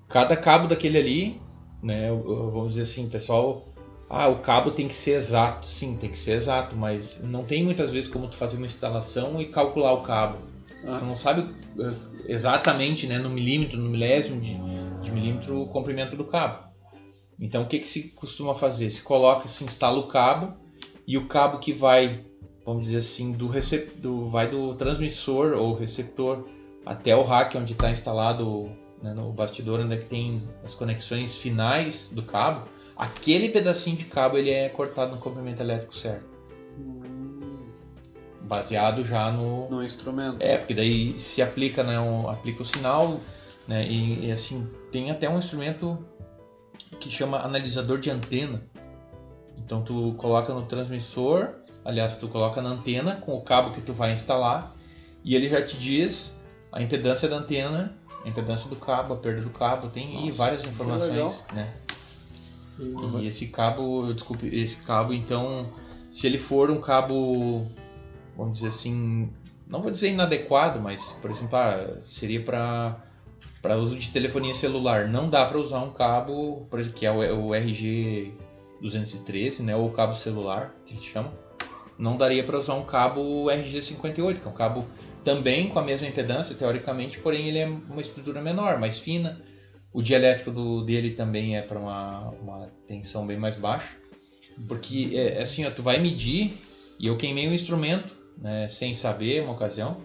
cada cabo daquele ali, né? Vamos dizer assim, pessoal. Ah, o cabo tem que ser exato. Sim, tem que ser exato, mas não tem muitas vezes como tu fazer uma instalação e calcular o cabo. Ah. Tu não sabe eh, exatamente, né, no milímetro, no milésimo de, de milímetro o comprimento do cabo. Então, o que, que se costuma fazer? Se coloca, se instala o cabo e o cabo que vai, vamos dizer assim, do, recep do vai do transmissor ou receptor até o rack onde está instalado né, no bastidor onde é que tem as conexões finais do cabo, aquele pedacinho de cabo ele é cortado no comprimento elétrico certo, baseado já no, No instrumento. é, porque daí se aplica, né, um, aplica o sinal, né, e, e, assim, tem até um instrumento que chama analisador de antena. Então tu coloca no transmissor, aliás, tu coloca na antena com o cabo que tu vai instalar e ele já te diz a impedância da antena, a impedância do cabo, a perda do cabo, tem e Nossa, várias informações, né? E esse cabo, desculpe, esse cabo, então, se ele for um cabo, vamos dizer assim, não vou dizer inadequado, mas, por exemplo, ah, seria para para uso de telefonia celular, não dá para usar um cabo, por exemplo, que é o, o RG 213, né, ou cabo celular, que a gente chama. Não daria para usar um cabo RG 58, que é um cabo também com a mesma impedância, teoricamente, porém ele é uma estrutura menor, mais fina. O dielétrico do, dele também é para uma, uma tensão bem mais baixa. Porque, é, assim, ó, tu vai medir, e eu queimei um instrumento, né, sem saber, uma ocasião,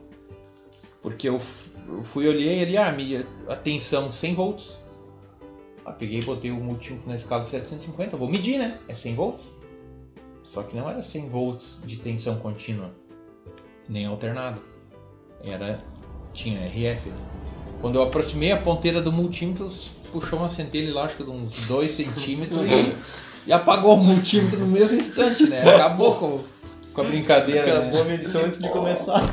porque eu, eu fui, olhei ali, ah, medi a tensão 100 volts. Ah, peguei e botei o multímetro na escala 750, eu vou medir, né? É 100 volts. Só que não era 100 volts de tensão contínua, nem alternada. Era, tinha RF. né? Quando eu aproximei a ponteira do multímetro, puxou uma centelha lá, acho que de uns 2 centímetros e, e apagou o multímetro no mesmo instante, né? Acabou com, com a brincadeira. né? Acabou a medição antes de começar.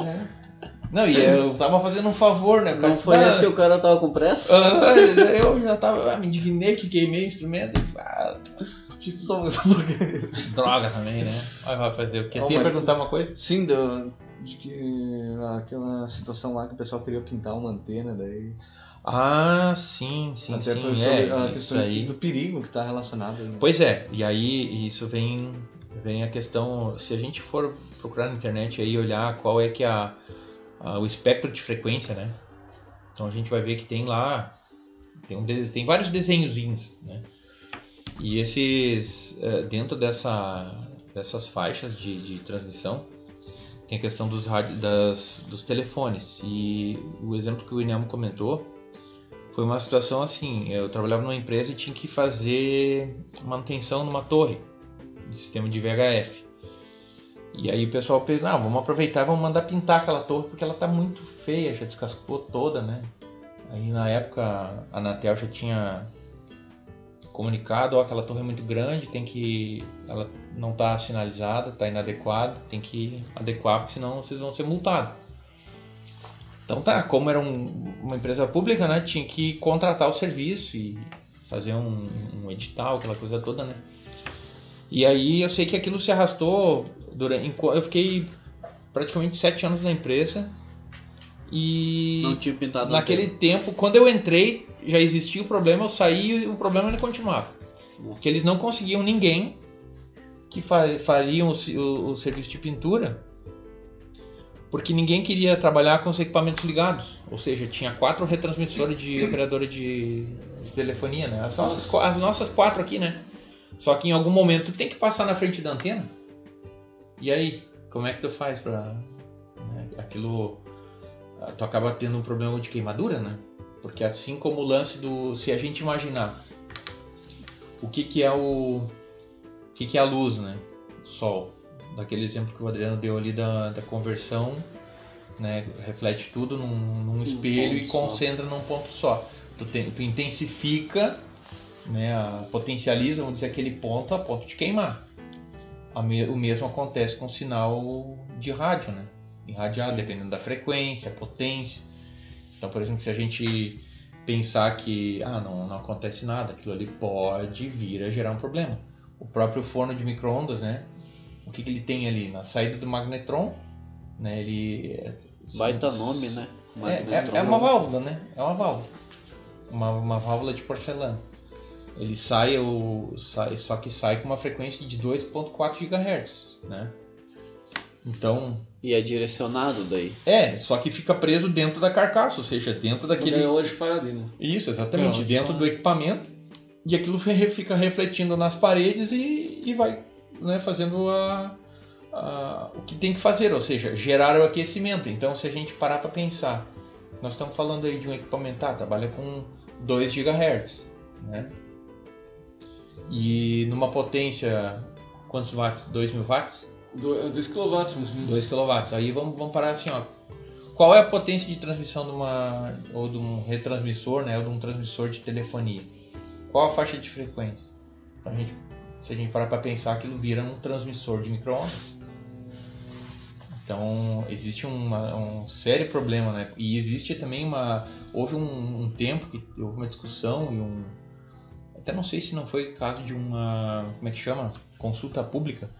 É. Não, e eu tava fazendo um favor, né? Não foi esse que o cara tava com pressa? Ah, eu já tava, ah, me indignei que queimei o instrumento. Ah, só droga também, né? Mas vai fazer o quê? Perguntar uma coisa? Sim, do, de que aquela situação lá que o pessoal queria pintar uma antena, daí. Ah, sim, sim, até sim. por É, a questão aí. do perigo que está relacionado. Né? Pois é, e aí isso vem, vem a questão, se a gente for procurar na internet aí olhar qual é que é a, a- o espectro de frequência, né? Então a gente vai ver que tem lá, tem, um tem vários desenhozinhos, né? E esses, eh, dentro dessa, dessas faixas de, de transmissão, tem a questão dos, das, dos telefones. E o exemplo que o Inelmo comentou foi uma situação assim: eu trabalhava numa empresa e tinha que fazer manutenção numa torre de sistema de VHF. E aí o pessoal pensou: não, vamos aproveitar e vamos mandar pintar aquela torre porque ela tá muito feia, já descascou toda, né? Aí na época a Anatel já tinha comunicado: ó, aquela torre é muito grande, tem que. ela não tá sinalizada, tá inadequada, tem que adequar porque senão vocês vão ser multados. Então tá, como era um- uma empresa pública, né, tinha que contratar o serviço e fazer um, um edital, aquela coisa toda, né. E aí eu sei que aquilo se arrastou durante, eu fiquei praticamente sete anos na empresa e Não tinha pintado naquele tempo, quando eu entrei, já existia o problema, eu saí e o problema continuava. Nossa. Que eles não conseguiam ninguém que fa fariam o, o- o serviço de pintura porque ninguém queria trabalhar com os equipamentos ligados. Ou seja, tinha quatro retransmissores de operadora de, de telefonia, né? As nossas, as nossas quatro aqui, né? Só que em algum momento tem que passar na frente da antena. E aí, como é que tu faz pra. né, aquilo. ah, Tu acaba tendo um problema de queimadura, né? Porque assim como o lance do. Se a gente imaginar o que, que é o. O que, que é a luz, né? Sol. Daquele exemplo que o Adriano deu ali da, da conversão, né? Reflete tudo num, num espelho e ponto só. concentra num ponto só. Tu, tem- tu intensifica, né? a- potencializa, vamos dizer, aquele ponto a ponto de queimar. Me- o mesmo acontece com o sinal de rádio, né? Irradiado, dependendo da frequência, potência. Então, por exemplo, se a gente pensar que ah, não, não acontece nada, aquilo ali pode vir a gerar um problema. O próprio forno de micro-ondas, né? O que, que ele tem ali? Na saída do magnetron, né? Ele. é- Baita nome, né? é, é, é uma válvula, né? É uma válvula. Uma, uma válvula de porcelana. Ele sai, o, sai, só que sai com uma frequência de 2.4 GHz, né? Então, E é direcionado daí. é, só que fica preso dentro da carcaça, ou seja, dentro daquele... Gaiola de Faraday, né? Isso, exatamente, Não, dentro não. do equipamento. E aquilo fica refletindo nas paredes e, e vai né, fazendo a, a- o que tem que fazer, ou seja, gerar o aquecimento. Então, se a gente parar para pensar, nós estamos falando aí de um equipamento, tá, trabalha com 2 GHz, né? E numa potência, quantos watts? 2 mil watts? 2 kW, mais ou menos. 2 kW. Aí vamos, vamos parar assim, ó. Qual é a potência de transmissão de uma ou de um retransmissor, né, ou de um transmissor de telefonia? Qual a faixa de frequência? Pra gente, se a gente parar para pensar, aquilo vira um transmissor de microondas. Então existe uma- um sério problema, né? E existe também uma houve um, um tempo que houve uma discussão e um até não sei se não foi caso de uma como é que chama consulta pública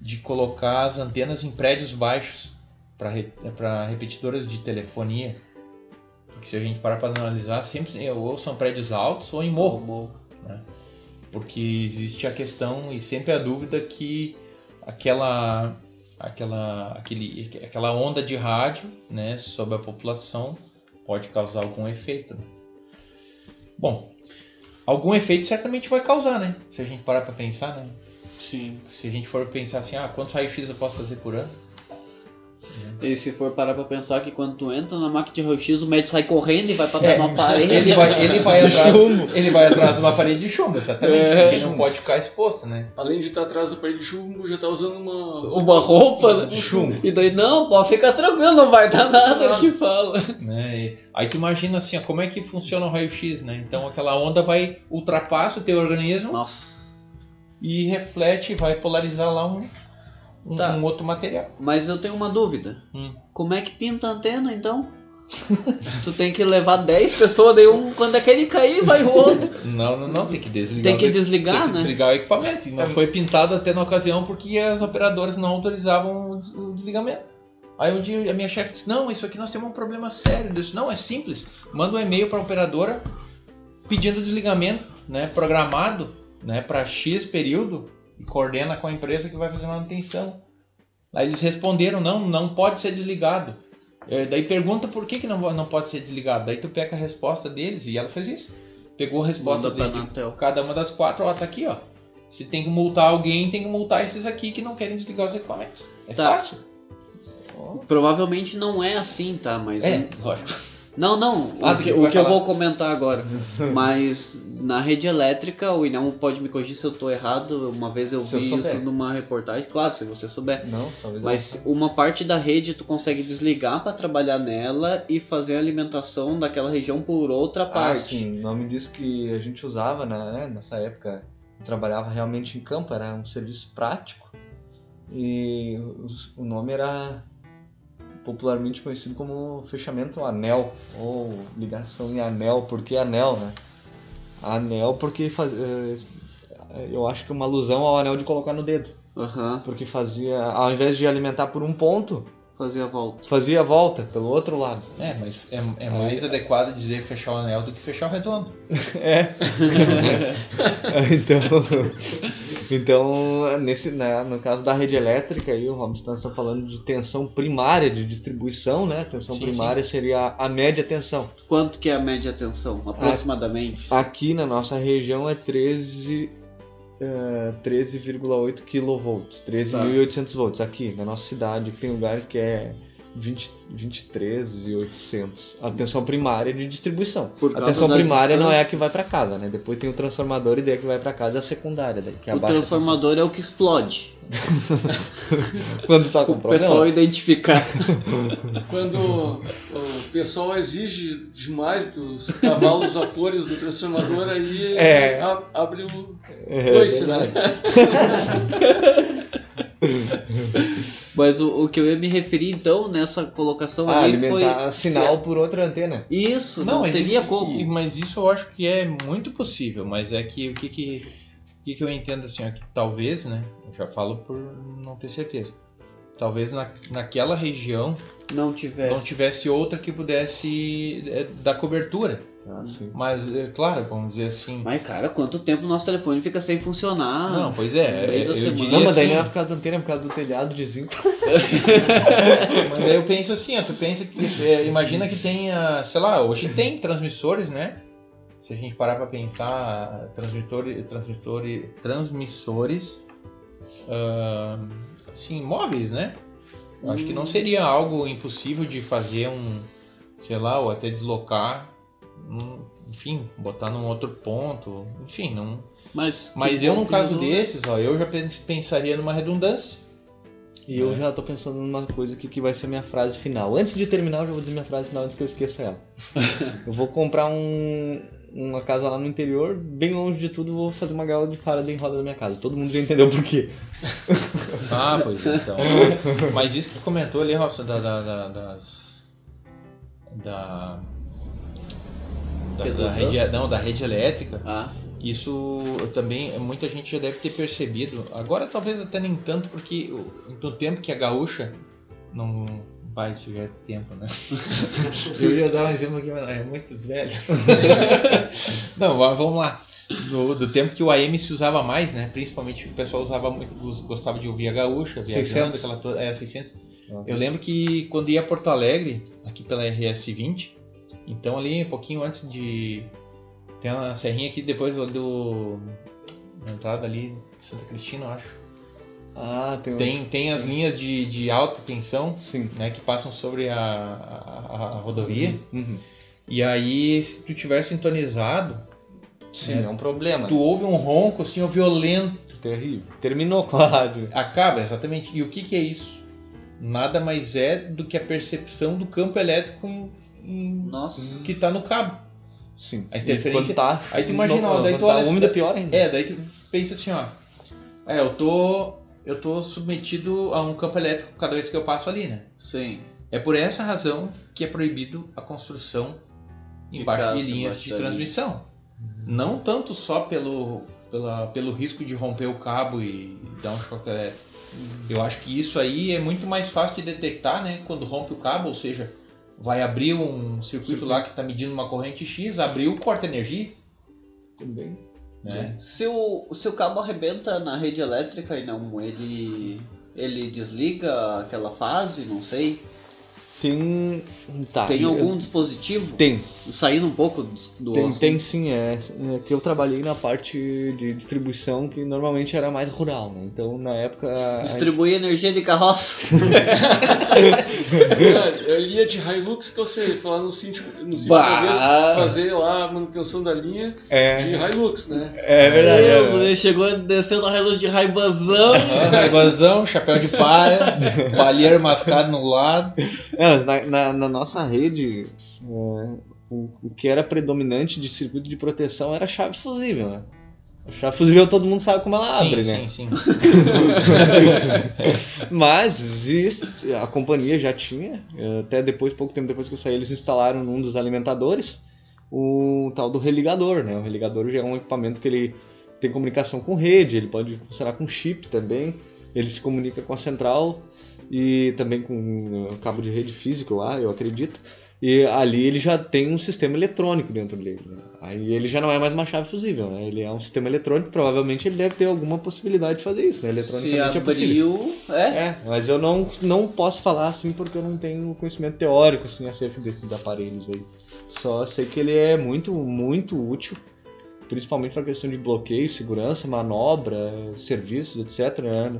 de colocar as antenas em prédios baixos para repetidoras de telefonia. Porque se a gente parar para analisar, sempre ou são prédios altos ou em morro. Morro. Porque existe a questão e sempre a dúvida que aquela aquela aquele, aquela onda de rádio, né, sobre a população pode causar algum efeito. né? Bom, algum efeito certamente vai causar, né? Se a gente parar para pensar, né? Sim. Se a gente for pensar assim, ah, quantos raio-x eu posso fazer por ano? E se for parar pra pensar que quando tu entra na máquina de raio-x, o médico sai correndo e vai pra trás de uma parede. É. Ele vai, ele vai atrás, chumbo. ele vai atrás de uma parede de chumbo, exatamente. É. porque ele não pode ficar exposto, né? Além de estar atrás da parede de chumbo, já tá usando uma. Uma roupa, né? Chumbo. E daí, não, pode ficar tranquilo, não vai dar nada, ele te fala. né? Aí tu imagina assim, ó, como é que funciona o raio-x, né? Então aquela onda vai ultrapassa o teu organismo Nossa. e reflete, vai polarizar lá um, um, Tá. um outro material. Mas eu tenho uma dúvida. Hum. Como é que pinta a antena, então? tu tem que levar 10 pessoas, daí um, quando aquele cair, vai o outro. Não, não, não, tem que desligar. Tem que o- desligar, tem que né? desligar o equipamento. E não foi pintado até na ocasião porque as operadoras não autorizavam o desligamento. Aí um dia a minha chefe disse, não, isso aqui nós temos um problema sério. Eu disse, não, é simples. Manda um e-mail para a operadora pedindo desligamento, né, programado, né, para X período e coordena com a empresa que vai fazer manutenção. Aí eles responderam, não, não pode ser desligado. É, daí pergunta por que, que não, não pode ser desligado. Daí tu pega a resposta deles e ela fez isso. Pegou a resposta dele, cada uma das quatro, ó, tá aqui, ó. Se tem que multar alguém, tem que multar esses aqui que não querem desligar os equipamentos. É Tá. fácil. Provavelmente não é assim, tá? Mas. É, lógico. Não, não. Ah, o que, o que eu vou comentar agora. Mas na rede elétrica, o Inão pode me corrigir se eu tô errado. Uma vez eu Se eu vi souber. isso numa reportagem. Claro, se você souber. Não, talvez Mas uma parte da rede tu consegue desligar para trabalhar nela e fazer a alimentação daquela região por outra Ah, parte. sim. O nome diz que a gente usava né, nessa época. eu Trabalhava realmente em campo, era um serviço prático. E o nome era popularmente conhecido como fechamento anel, ou ligação em anel. Por que anel, né? Anel porque faz, eh, eu acho que é uma alusão ao anel de colocar no dedo. Aham, Porque fazia, ao invés de alimentar por um ponto, fazer a volta. fazia a volta pelo outro lado. É, mas é, é mais adequado dizer fechar o anel do que fechar o redondo. É. então, então nesse, né, no caso da rede elétrica, aí, o Robson está falando de tensão primária de distribuição, né? Tensão Sim, primária seria a média tensão. Quanto que é a média tensão, aproximadamente? Aqui na nossa região é 13, é, 13,8 kV, 13.800 volts. Aqui, na nossa cidade, tem lugar que é 20, 23.800. A tensão primária de distribuição. Por A causa tensão das primária não é a que vai pra casa, né? Depois tem o transformador e daí a que vai pra casa é a secundária. Daí, que é a O transformador é o que explode. Quando tá com O problema. pessoal identificar. Quando o pessoal exige demais dos cavalos vapores do transformador, aí É. abre o É, coice, verdade. Mas o, o que eu ia me referir então nessa colocação Ah, ali foi. sinal por outra antena. Isso, não, mas teria isso, como. Mas isso eu acho que é muito possível, mas é que o que que, o que, que eu entendo assim, é que talvez, né? Eu já falo por não ter certeza. Talvez na, naquela região Não tivesse. não tivesse outra que pudesse é, dar cobertura. Ah. Mas, é, claro, vamos dizer assim. Mas, cara, quanto tempo nosso telefone fica sem funcionar? Não, pois é. da eu Não, mas daí assim, não é por causa da antena, é por causa do telhado de zinco. Mas daí eu penso assim, ó, tu pensa que. é, imagina que tenha, sei lá, hoje tem transmissores, né? Se a gente parar pra pensar, transmitores, transmitores, transmissores, ah, assim, móveis, né? Eu Acho que não seria algo impossível de fazer um, sei lá, ou até deslocar, um, enfim, botar num outro ponto, enfim, não. Mas, Mas que eu, num que caso não- desses, ó, eu já pens- pensaria numa redundância. E eu É. já tô pensando numa coisa aqui que vai ser minha frase final. Antes de terminar, eu já vou dizer minha frase final antes que eu esqueça ela. eu vou comprar um, uma casa lá no interior, bem longe de tudo, vou fazer uma gaiola de Faraday em roda da minha casa. Todo mundo já entendeu por quê. Ah, pois é, então. Mas isso que tu comentou ali, Robson, da, da, da- das. Da. Da, da rede, não, da rede elétrica, Ah, isso também muita gente já deve ter percebido. Agora talvez até nem tanto, porque no tempo que a gaúcha não. Pai, isso já é tempo, né? Eu ia dar um exemplo aqui, mas é muito velho. não, va- vamos lá. Do, do tempo que o AM se usava mais, né? Principalmente o pessoal usava muito, gos- gostava de ouvir a gaúcha, viajando, 600. aquela é, 600. Eu lembro que quando ia a Porto Alegre, aqui pela RS 20, então ali um pouquinho antes de. Tem uma serrinha aqui depois do. Na entrada ali de Santa Cristina, eu acho. Ah, tem. Tem, tem as linhas de, de alta tensão, Sim. né, que passam sobre a, a, a- a rodovia. Uhum. E aí, se tu tiver sintonizado, Sim, É. é. um problema. tu ouve um ronco assim, ó, violento. Terrível. Terminou com a rádio. Acaba, exatamente. E o que, que é isso? Nada mais é do que a percepção do campo elétrico em- em- nossa. que está no cabo. Sim. A interferência- tá, Aí tu imagina, ó, daí tu tá olha- úmido é pior ainda. É, daí tu pensa assim, ó. É, eu tô. Eu tô submetido a um campo elétrico cada vez que eu passo ali, né? Sim. É por essa razão que é proibido a construção De embaixo casa, de linhas embaixo de transmissão. Não tanto só pelo, pela, pelo risco de romper o cabo e dar um choque elétrico. Eu acho que isso aí é muito mais fácil de detectar, né? Quando rompe o cabo, ou seja, vai abrir um circuito lá que está medindo uma corrente X, abriu, corta energia. Também. Né? Se o, se o cabo arrebenta na rede elétrica e não, ele. ele desliga aquela fase, não sei. Tem. Tá. Tem algum dispositivo? Tem. Saindo um pouco do, Tem, tem sim, é, é que eu trabalhei na parte de distribuição que normalmente era mais rural, né? Então na época. a- Distribuir energia de carroça. É, eu ia de Hilux que eu sei, falar no sítio, no vez, fazer lá a manutenção da linha de é, Hilux, né? é verdade. Deus, é. ele chegou descendo a reluz de raibazão. Raibazão, chapéu de palha, palheiro mascado no lado. É, mas na, na- na nossa rede, é, o, o que era predominante de circuito de proteção era a chave fusível, né? A chave fusível todo mundo sabe como ela abre, sim, né? sim, sim. Mas existe, a companhia já tinha, até depois, pouco tempo depois que eu saí, eles instalaram num dos alimentadores o tal do religador, né? O religador já é um equipamento que ele tem comunicação com rede, ele pode funcionar com chip também, ele se comunica com a central e também com eh, cabo de rede físico lá, eu acredito. E ali ele já tem um sistema eletrônico dentro dele. né? Aí ele já não é mais uma chave fusível, né? Ele é um sistema eletrônico, provavelmente ele deve ter alguma possibilidade de fazer isso, né? Se Eletronicamente é possível. abriu. É. É, mas eu não, não posso falar assim porque eu não tenho conhecimento teórico assim, acerca desses aparelhos aí. Só sei que ele é muito, muito útil principalmente para questão de bloqueio, segurança, manobra, serviços, etc. né?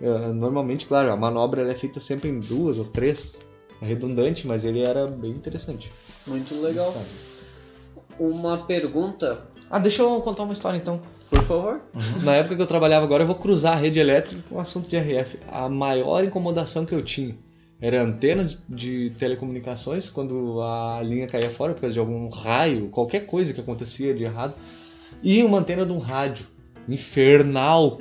Eh, Normalmente, claro, a manobra é feita sempre em duas ou três, é redundante, mas ele era bem interessante. Muito legal. Uma pergunta, Ah, deixa eu contar uma história então. por favor. Na época que eu trabalhava agora, eu vou cruzar a rede elétrica com o assunto de RF. A maior incomodação que eu tinha era antena de, de telecomunicações, quando a linha caía fora por causa de algum raio, qualquer coisa que acontecia de errado. E uma antena de um rádio infernal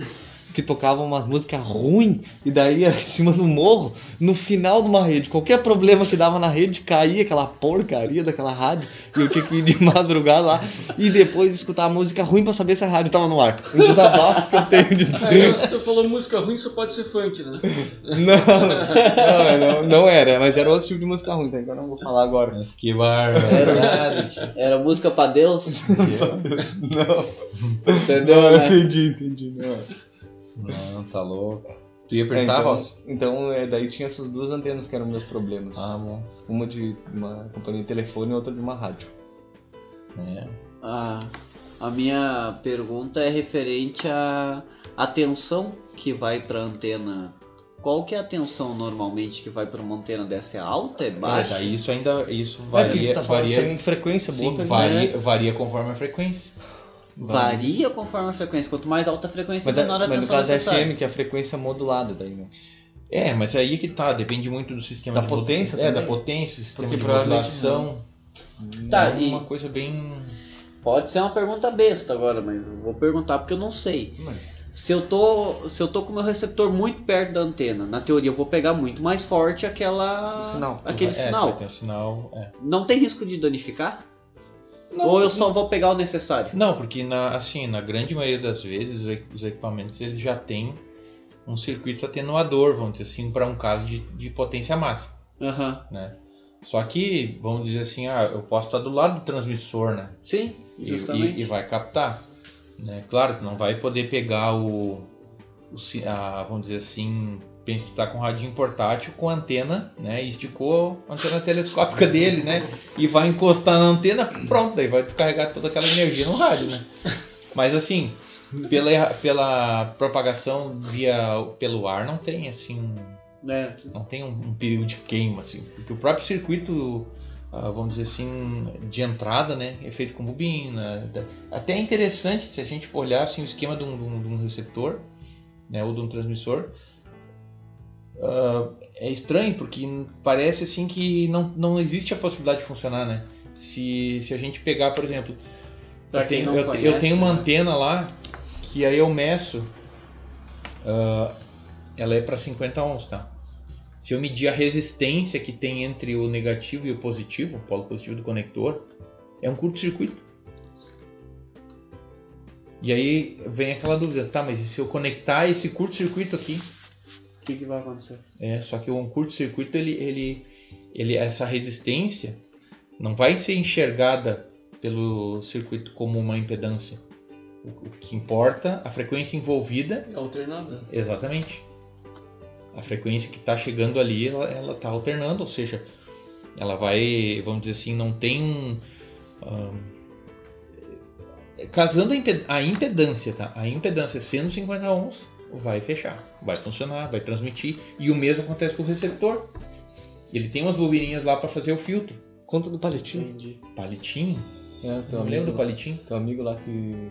que tocava uma música ruim e daí era em cima do morro, no final de uma rede. Qualquer problema que dava na rede caía aquela porcaria daquela rádio e eu tinha que ir de madrugada lá e depois escutar a música ruim pra saber se a rádio tava no ar. Um desabafo que eu tenho de Deus. se tu falou música ruim, só pode ser funk, né? Não, não, não, não era, mas era outro tipo de música ruim, então eu não vou falar agora. Mas que barbaridade. tio. Era música pra Deus, Não, entendeu, não, né? entendi, entendi. Não. Não, tá louco. Tu ia É, perguntar, então, Ross? então é, daí tinha essas duas antenas que eram meus problemas. Ah, bom. Uma de uma companhia de telefone e outra de uma rádio. É. Ah, a minha pergunta é referente à atenção que vai pra antena. Qual que é a tensão normalmente que vai para uma antena dessa? É alta? É É, baixa? daí isso ainda isso É, varia, tu tá varia, tem frequência boa sim, varia, varia conforme a frequência. Varia conforme a frequência. Quanto mais alta a frequência, Mas, é, menor a mas no atenção caso é necessária. FM, que é a frequência modulada daí, né? É, mas aí que tá, depende muito do sistema Da de potência É, da potência, o sistema Porque de modulação. Tá, é e- uma coisa bem. Pode ser uma pergunta besta agora, mas eu vou perguntar porque eu não sei. Se eu tô, se eu tô com o meu receptor muito perto da antena, na teoria eu vou pegar muito mais forte aquela Sinal. aquele é, sinal. um sinal. É. Não tem risco de danificar? Ou eu só vou pegar o necessário? Não, porque na, assim, na grande maioria das vezes os equi- os equipamentos eles já têm um circuito atenuador, vamos dizer assim, para um caso de, de potência máxima, Aham. né? Só que, vamos dizer assim, ah, eu posso estar do lado do transmissor, né? Sim, E- justamente. E, e vai captar. Né? Claro, tu não vai poder pegar o, o a, vamos dizer assim, pensa que tu tá com um radinho portátil com antena, né? E esticou a antena telescópica dele, né? E vai encostar na antena, pronto, daí vai descarregar toda aquela energia no rádio, né? Mas assim, pela, pela propagação via pelo ar não tem assim um- É. não tem um, um período de queima, assim, porque o próprio circuito, ah, vamos dizer assim, de entrada, né, é feito com bobina. Até é interessante se a gente olhar assim, o esquema de um, de um- de um receptor, né, ou de um transmissor. Ah, é estranho porque parece assim que não, não existe a possibilidade de funcionar, né? Se, se a gente pegar, por exemplo, eu tenho, eu, conhece, eu tenho uma né? antena lá que aí eu meço. ah, ela é para 50 ohms, tá? Se eu medir a resistência que tem entre o negativo e o positivo, o polo positivo do conector, é um curto-circuito. E aí vem aquela dúvida, tá, mas e se eu conectar esse curto-circuito aqui? Que, que vai acontecer? É, só que um curto-circuito, ele, ele, ele, essa resistência não vai ser enxergada pelo circuito como uma impedância. O, o que importa, a frequência envolvida, É alternada. exatamente. A frequência que está chegando ali, ela está alternando, ou seja, ela vai, vamos dizer assim, não tem um. ahn, casando a impedância, tá? A impedância sendo 50 ohms, vai fechar, vai funcionar, vai transmitir. E o mesmo acontece com o receptor. Ele tem umas bobininhas lá para fazer o filtro. Conta do palitinho. Entendi. Palitinho? É, teu Não amigo lembro do palitinho? Teu amigo lá que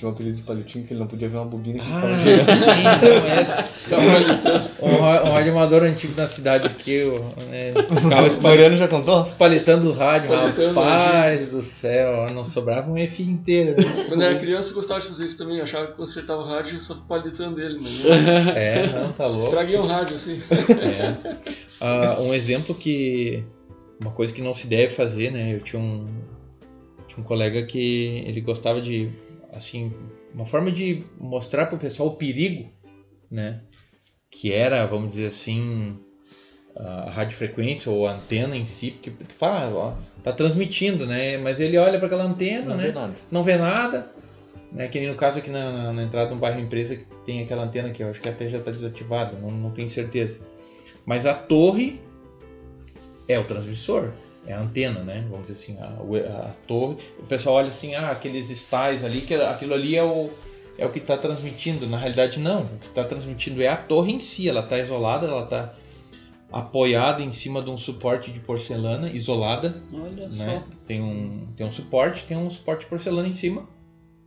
tinha um apelido de palitinho que ele não podia ver uma bobina que Ah, sim, não é. Um, um radioamador antigo da cidade aqui, eu, né, ficava O espalhando, Mariano já contou? espalitando o rádio, Espalitando o rapaz do céu, não sobrava um F inteiro. né? Quando eu era criança, eu gostava de fazer isso também. Eu achava que consertava o rádio só palitando ele. Mas É, não, tá louco. estraguei um rádio, assim. É. Ah, um exemplo que. Uma coisa que não se deve fazer, né? Eu tinha um. Tinha um colega que ele gostava de. Assim. Uma forma de mostrar pro pessoal o perigo, né? Que era, vamos dizer assim. A radiofrequência ou a antena em si, porque tu fala, "Ah, ó, tá transmitindo, né? Mas ele olha para aquela antena, Não né? vê nada. não vê nada. Né? Que nem no caso aqui na, na, na entrada de um bairro empresa que tem aquela antena que eu acho que até já está desativada, não, não tenho certeza. Mas a torre é o transmissor. É a antena, né? Vamos dizer assim, a, a torre. O pessoal olha assim, ah, aqueles estais ali, que aquilo ali é o, é o que está transmitindo. Na realidade, não. O que está transmitindo é a torre em si. Ela está isolada, ela está apoiada em cima de um suporte de porcelana, isolada, Olha né? Tem um, tem um suporte, tem um suporte de porcelana em cima.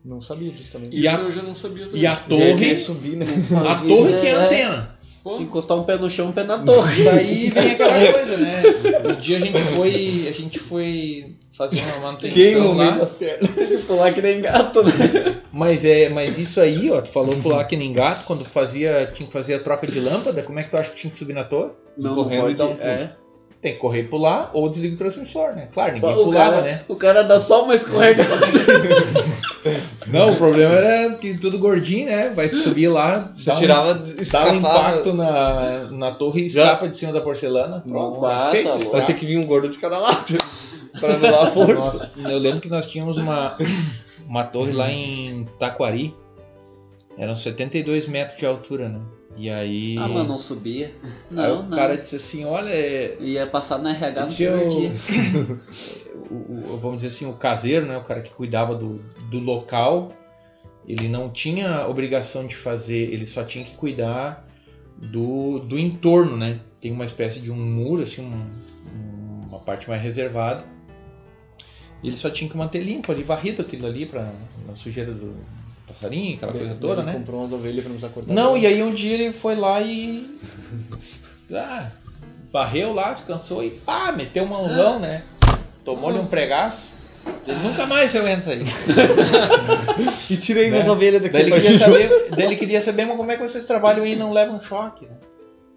Não sabia disso também. E Isso a- eu já não sabia também. E a torre, subir, né? só. a torre que é a É, antena. Pô, Encostar um pé no chão, um pé na torre. Daí vem aquela coisa, né? Um dia a gente foi, a gente foi fazer uma manutenção lá. das pernas? Pular que nem gato, né? Mas é, mas isso aí, ó, tu falou pular que nem gato, quando fazia, tinha que fazer a troca de lâmpada, como é que tu acha que tinha que subir na torre? Não, Correndo pode, e dar um pulo. é. Tem que correr e pular ou desliga o transmissor, né? Claro, ninguém O pulava, cara, né? o cara dá só uma escorregada. Não, o problema era que tudo gordinho, né? Vai subir lá, Você dá um- tirava, dá um impacto na, na torre e escapa de cima da porcelana. Pronto, Nossa, feito, tá. Vai ter que vir um gordo de cada lado. pra anular a força. Nossa, eu lembro que nós tínhamos uma, uma torre lá em Taquari. Eram 72 metros de altura, né? E aí. Ah, mas não subia. aí Não, o não. cara disse assim: olha, é, Ia passar na RH no primeiro o- dia. o- o- vamos dizer assim, o caseiro, né, o cara que cuidava do, do local, ele não tinha obrigação de fazer, ele só tinha que cuidar do, do entorno, né? Tem uma espécie de um muro, assim, um- uma parte mais reservada. E ele só tinha que manter limpo ali, varrido aquilo ali para na sujeira do passarinho, aquela coisa toda, Ele né? comprou umas ovelhas pra não precisar cortar. Não, e aí um dia ele foi lá e. Ah, varreu lá, descansou e pá, meteu um mãozão, né? Tomou-lhe um pregaço. Ele nunca mais eu entro aí. E tirei Né? umas ovelhas daqui Daí ele, queria saber, daí ele queria saber, como é que vocês trabalham e não levam choque? Né?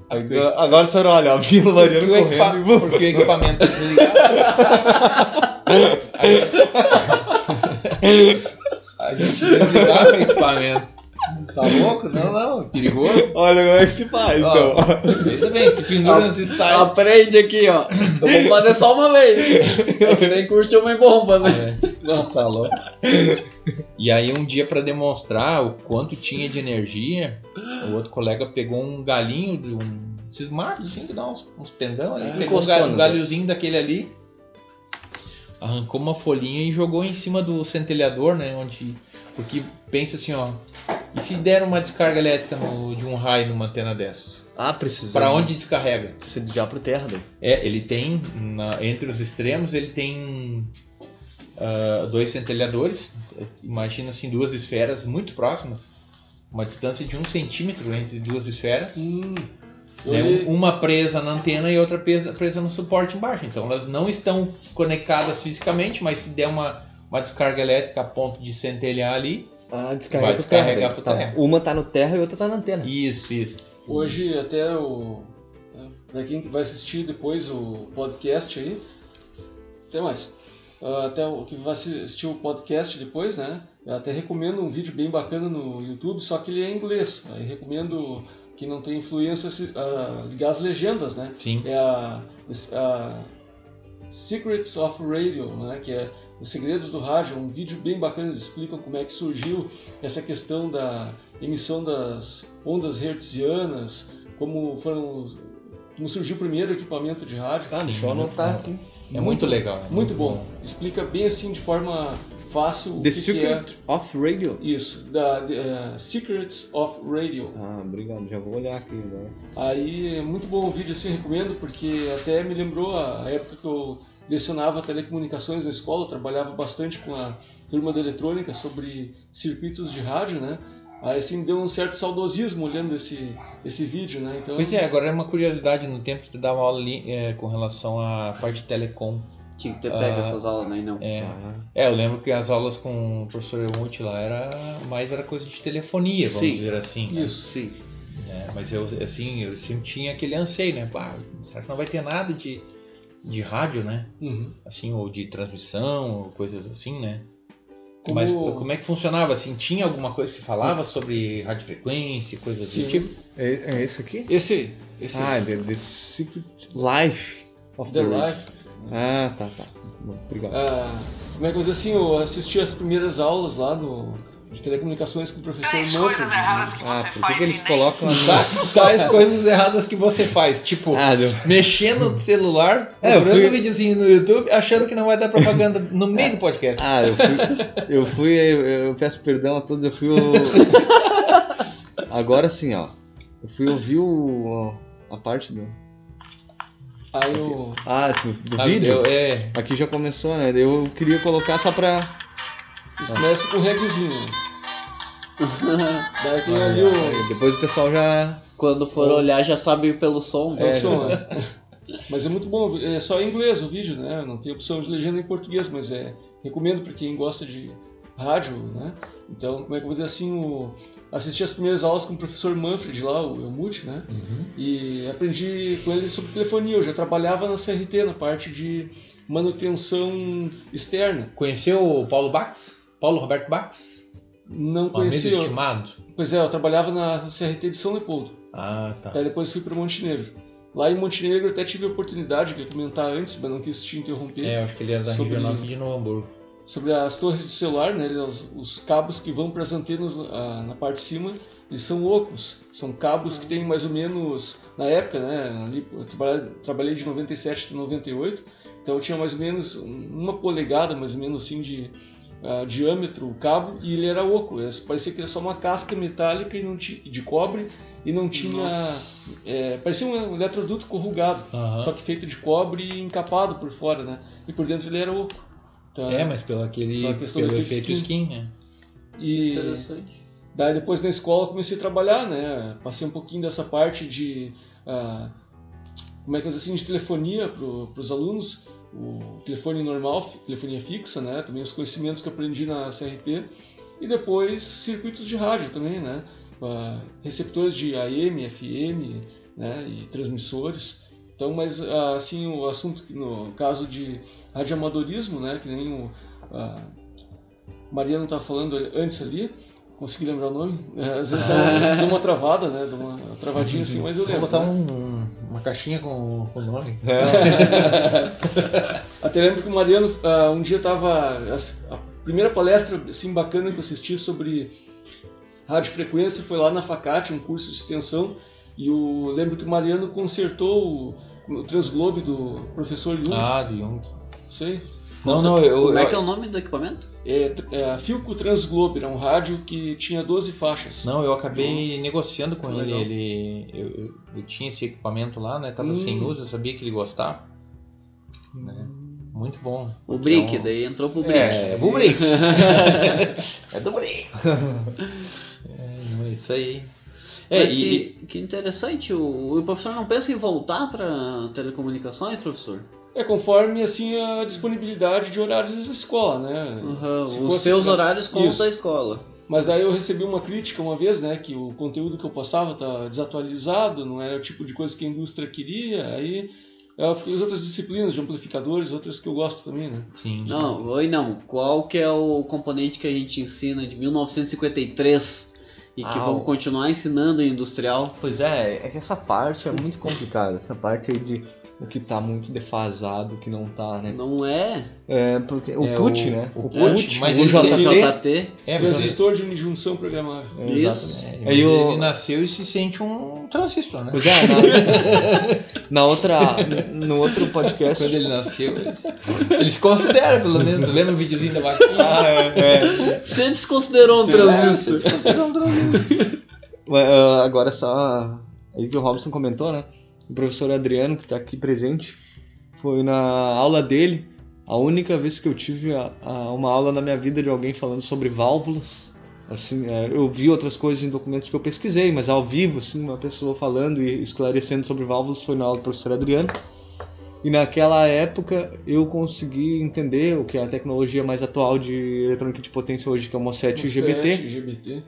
Agora, agora a senhora olha, ó, viu o Mariano porque, o equipa- correndo e porque o equipamento tá desligado. Aí- a gente desligava o equipamento. Tá louco? Não, não, é perigoso. Olha como é que se faz, Ó, então. Pensa bem, se pendura styles. Aprende aqui, ó. Eu vou fazer só uma vez. É que nem curso de homem bomba, né? É. Nossa, louco. E aí um dia pra demonstrar o quanto tinha de energia, o outro colega pegou um galinho de um esses matos assim que dá uns, uns pendão ali, Ah, pegou um, um né? galhozinho daquele ali, arrancou uma folhinha e jogou em cima do centelhador, né, onde porque pensa assim, ó, e se der uma descarga elétrica no- de um raio numa antena dessa? Ah, precisa. Pra onde descarrega? Precisa já pro terra, daí. É, ele tem, na- entre os extremos, ele tem ah, dois centelhadores. Imagina assim, duas esferas muito próximas. Uma distância de um centímetro entre duas esferas. Hum, né? Uma presa na antena e outra presa, presa no suporte embaixo. Então elas não estão conectadas fisicamente, mas se der uma, uma descarga elétrica a ponto de centelhar ali. Ah, Vai descarrega pro descarregar terra. daí. terra. Tá. Uma tá no terra e outra tá na antena. Isso, isso. Hoje até o. Para quem vai assistir depois o podcast aí. Até mais. Ah, até o que vai assistir o podcast depois, né? Eu até recomendo um vídeo bem bacana no YouTube, só que ele é em inglês. Aí recomendo que não tem influência se- ah, ligar as legendas, né? Sim. É a, a Secrets of Radio, né? Que é os segredos do rádio, um vídeo bem bacana, eles explicam como é que surgiu essa questão da emissão das ondas hertzianas, como foram como surgiu o primeiro equipamento de rádio. Tá, Sim, deixa eu muito anotar bom. aqui. É muito legal. né? Muito bom. Explica bem assim de forma fácil o The que, que Secret of Radio. é isso, da the, eh, Secrets of Radio. Ah, obrigado. Já vou olhar aqui agora. Aí é muito bom o vídeo, assim, recomendo, porque até me lembrou a época que eu lecionava telecomunicações na escola, trabalhava bastante com a turma da eletrônica sobre circuitos de rádio, né? Aí assim deu um certo saudosismo olhando esse, esse vídeo, né? Então, Pois é, agora é uma curiosidade, no tempo que tu dava aula ali é, com relação à parte de telecom. Tinha que ter pego Ah, essas aulas, né? Não. É, Ah, é, eu lembro que as aulas com o professor Elmut lá era mais era coisa de telefonia, vamos Sim. dizer assim. né? isso. Sim. É, mas eu assim, eu sempre tinha aquele anseio, né? Pá, será que não vai ter nada de, de rádio, né? Uhum. Assim, ou de transmissão, ou coisas assim, né? Como- Mas como é que funcionava? Assim, tinha alguma coisa que se falava sobre radiofrequência, coisas Sim. do tipo? é, é esse aqui? Esse, esse Ah, the, the Secret Life of The the, Radio. Life. Ah, tá, tá. Obrigado. Ah, como é que eu vou dizer assim, eu assisti as primeiras aulas lá no, de telecomunicações com o professor Tais Manfred. coisas erradas que Ah, você por que, faz que eles colocam. Tá- Tais coisas erradas que você faz. Tipo, Ah, mexendo no celular, É, procurando fui- um videozinho no YouTube, achando que não vai dar propaganda no meio do podcast. Ah, eu fui. Eu fui. Eu, eu peço perdão a todos, eu fui o. Agora sim, ó. Eu fui ouvir o. a parte do. Aí eu. Ah, do, do Ah, vídeo? eu- é, Aqui já começou, né? Eu queria colocar só pra. Isso começa com reggaezinho. né? Daí tem ali Aí o. Depois o pessoal já. Quando for olhar, já sabe pelo som. É, o som, né? Mas é muito bom, é só em inglês o vídeo, né? Não tem opção de legenda em português, mas é recomendo para quem gosta de rádio, né? Então, como é que eu vou dizer assim, o, assisti as primeiras aulas com o professor Manfred lá, o Elmut, né? E aprendi com ele sobre telefonia. Eu já trabalhava na CRT, na parte de manutenção externa. conheceu o Paulo Bax? Paulo Roberto Bax? Não conhecia. estimado. Pois é, eu trabalhava na CRT de São Leopoldo. Ah, tá. Daí depois fui para Montenegro. Lá em Montenegro eu até tive a oportunidade de comentar antes, mas não quis te interromper. É, eu acho que ele era da Sobre- aqui de Novo Hamburgo. Sobre as torres de celular, né? Os, os cabos que vão para as antenas ah, na parte de cima, eles são ocos. São cabos que têm mais ou menos, na época, né? Ali, eu trabalhei, trabalhei de 97 a 98, então tinha mais ou menos uma polegada, mais ou menos assim, de ah, diâmetro o cabo, e ele era oco. É, Parecia que era só uma casca metálica e não tinha, de cobre e não tinha. é, parecia um eletroduto corrugado, só que feito de cobre e encapado por fora, né? E por dentro ele era oco. Então, É, mas pelo aquele Pela questão pelo do efeito efeito skin, né? E Interessante. daí depois na escola eu comecei a trabalhar, né? Passei um pouquinho dessa parte de ah, como é que eu dizer assim de telefonia para os alunos, o telefone normal, telefonia fixa, né? Também os conhecimentos que aprendi na CRT e depois circuitos de rádio também, né? Ah, receptores de AM, FM, né? E transmissores. Então, mas ah, assim o assunto no caso de radioamadorismo, né? Que nem o ah, Mariano estava falando antes ali, consegui lembrar o nome. É, às vezes dá uma, dá uma travada, né? Dá uma travadinha assim, mas eu Vou lembro. botar né? um- uma caixinha com o nome. Até lembro que o Mariano ah, um dia estava. A primeira palestra assim, bacana que eu assisti sobre radiofrequência foi lá na Facate, um curso de extensão. E eu lembro que o Mariano consertou o, o transglobe do professor Jung. Ah, do Jung. Sei. Não, não, eu. Como é eu- que é o nome do equipamento? É, é, Filco Transglobe, era um rádio que tinha 12 faixas. Não, eu acabei Nossa, negociando com que ele. legal. ele eu, eu- tinha esse equipamento lá, né? Tava Hum. sem uso, eu sabia que ele gostava. né? Muito bom. O Brick, Então, daí entrou pro Brick. É, é do Brick. é do Brick. É, isso aí. É, Mas e- que, que interessante, o, o professor não pensa em voltar para telecomunicações, professor? É conforme assim a disponibilidade de horários da escola, né? Uhum, Os fosse seus pra- horários com os da escola. Mas daí eu recebi uma crítica uma vez, né, que o conteúdo que eu postava tá desatualizado, não era o tipo de coisa que a indústria queria, aí eu fiquei as outras disciplinas de amplificadores, outras que eu gosto também, né? Sim. Não, oi não. Qual que é o componente que a gente ensina de 1953 e que Ah, vamos o- continuar ensinando em industrial? Pois é, é que essa parte é muito complicada. Essa parte aí de o que tá muito defasado, o que não tá, né? Não é? É, porque o É, PUT, o- né? o PUT, PUT, mas o ele- JT, JT. É, Transistor de unijunção programável. é, Isso. exatamente. É, Aí o- ele nasceu e se sente um transistor, né? Pois é, na, na outra, no outro podcast. Quando ele nasceu, eles, eles consideram, pelo menos. Lembra o videozinho da vaquinha? Ah, é, é. Sempre se considerou um transistor. Mas, ah, Agora só. Aí que o Robson comentou, né? O professor Adriano, que está aqui presente, foi na aula dele. A única vez que eu tive a- a- uma aula na minha vida de alguém falando sobre válvulas. Assim, é, eu vi outras coisas em documentos que eu pesquisei, mas ao vivo, assim, uma pessoa falando e esclarecendo sobre válvulas foi na aula do professor Adriano. E naquela época eu consegui entender o que é a tecnologia mais atual de eletrônica de potência hoje, que é o MOSFET e o GBT. GBT.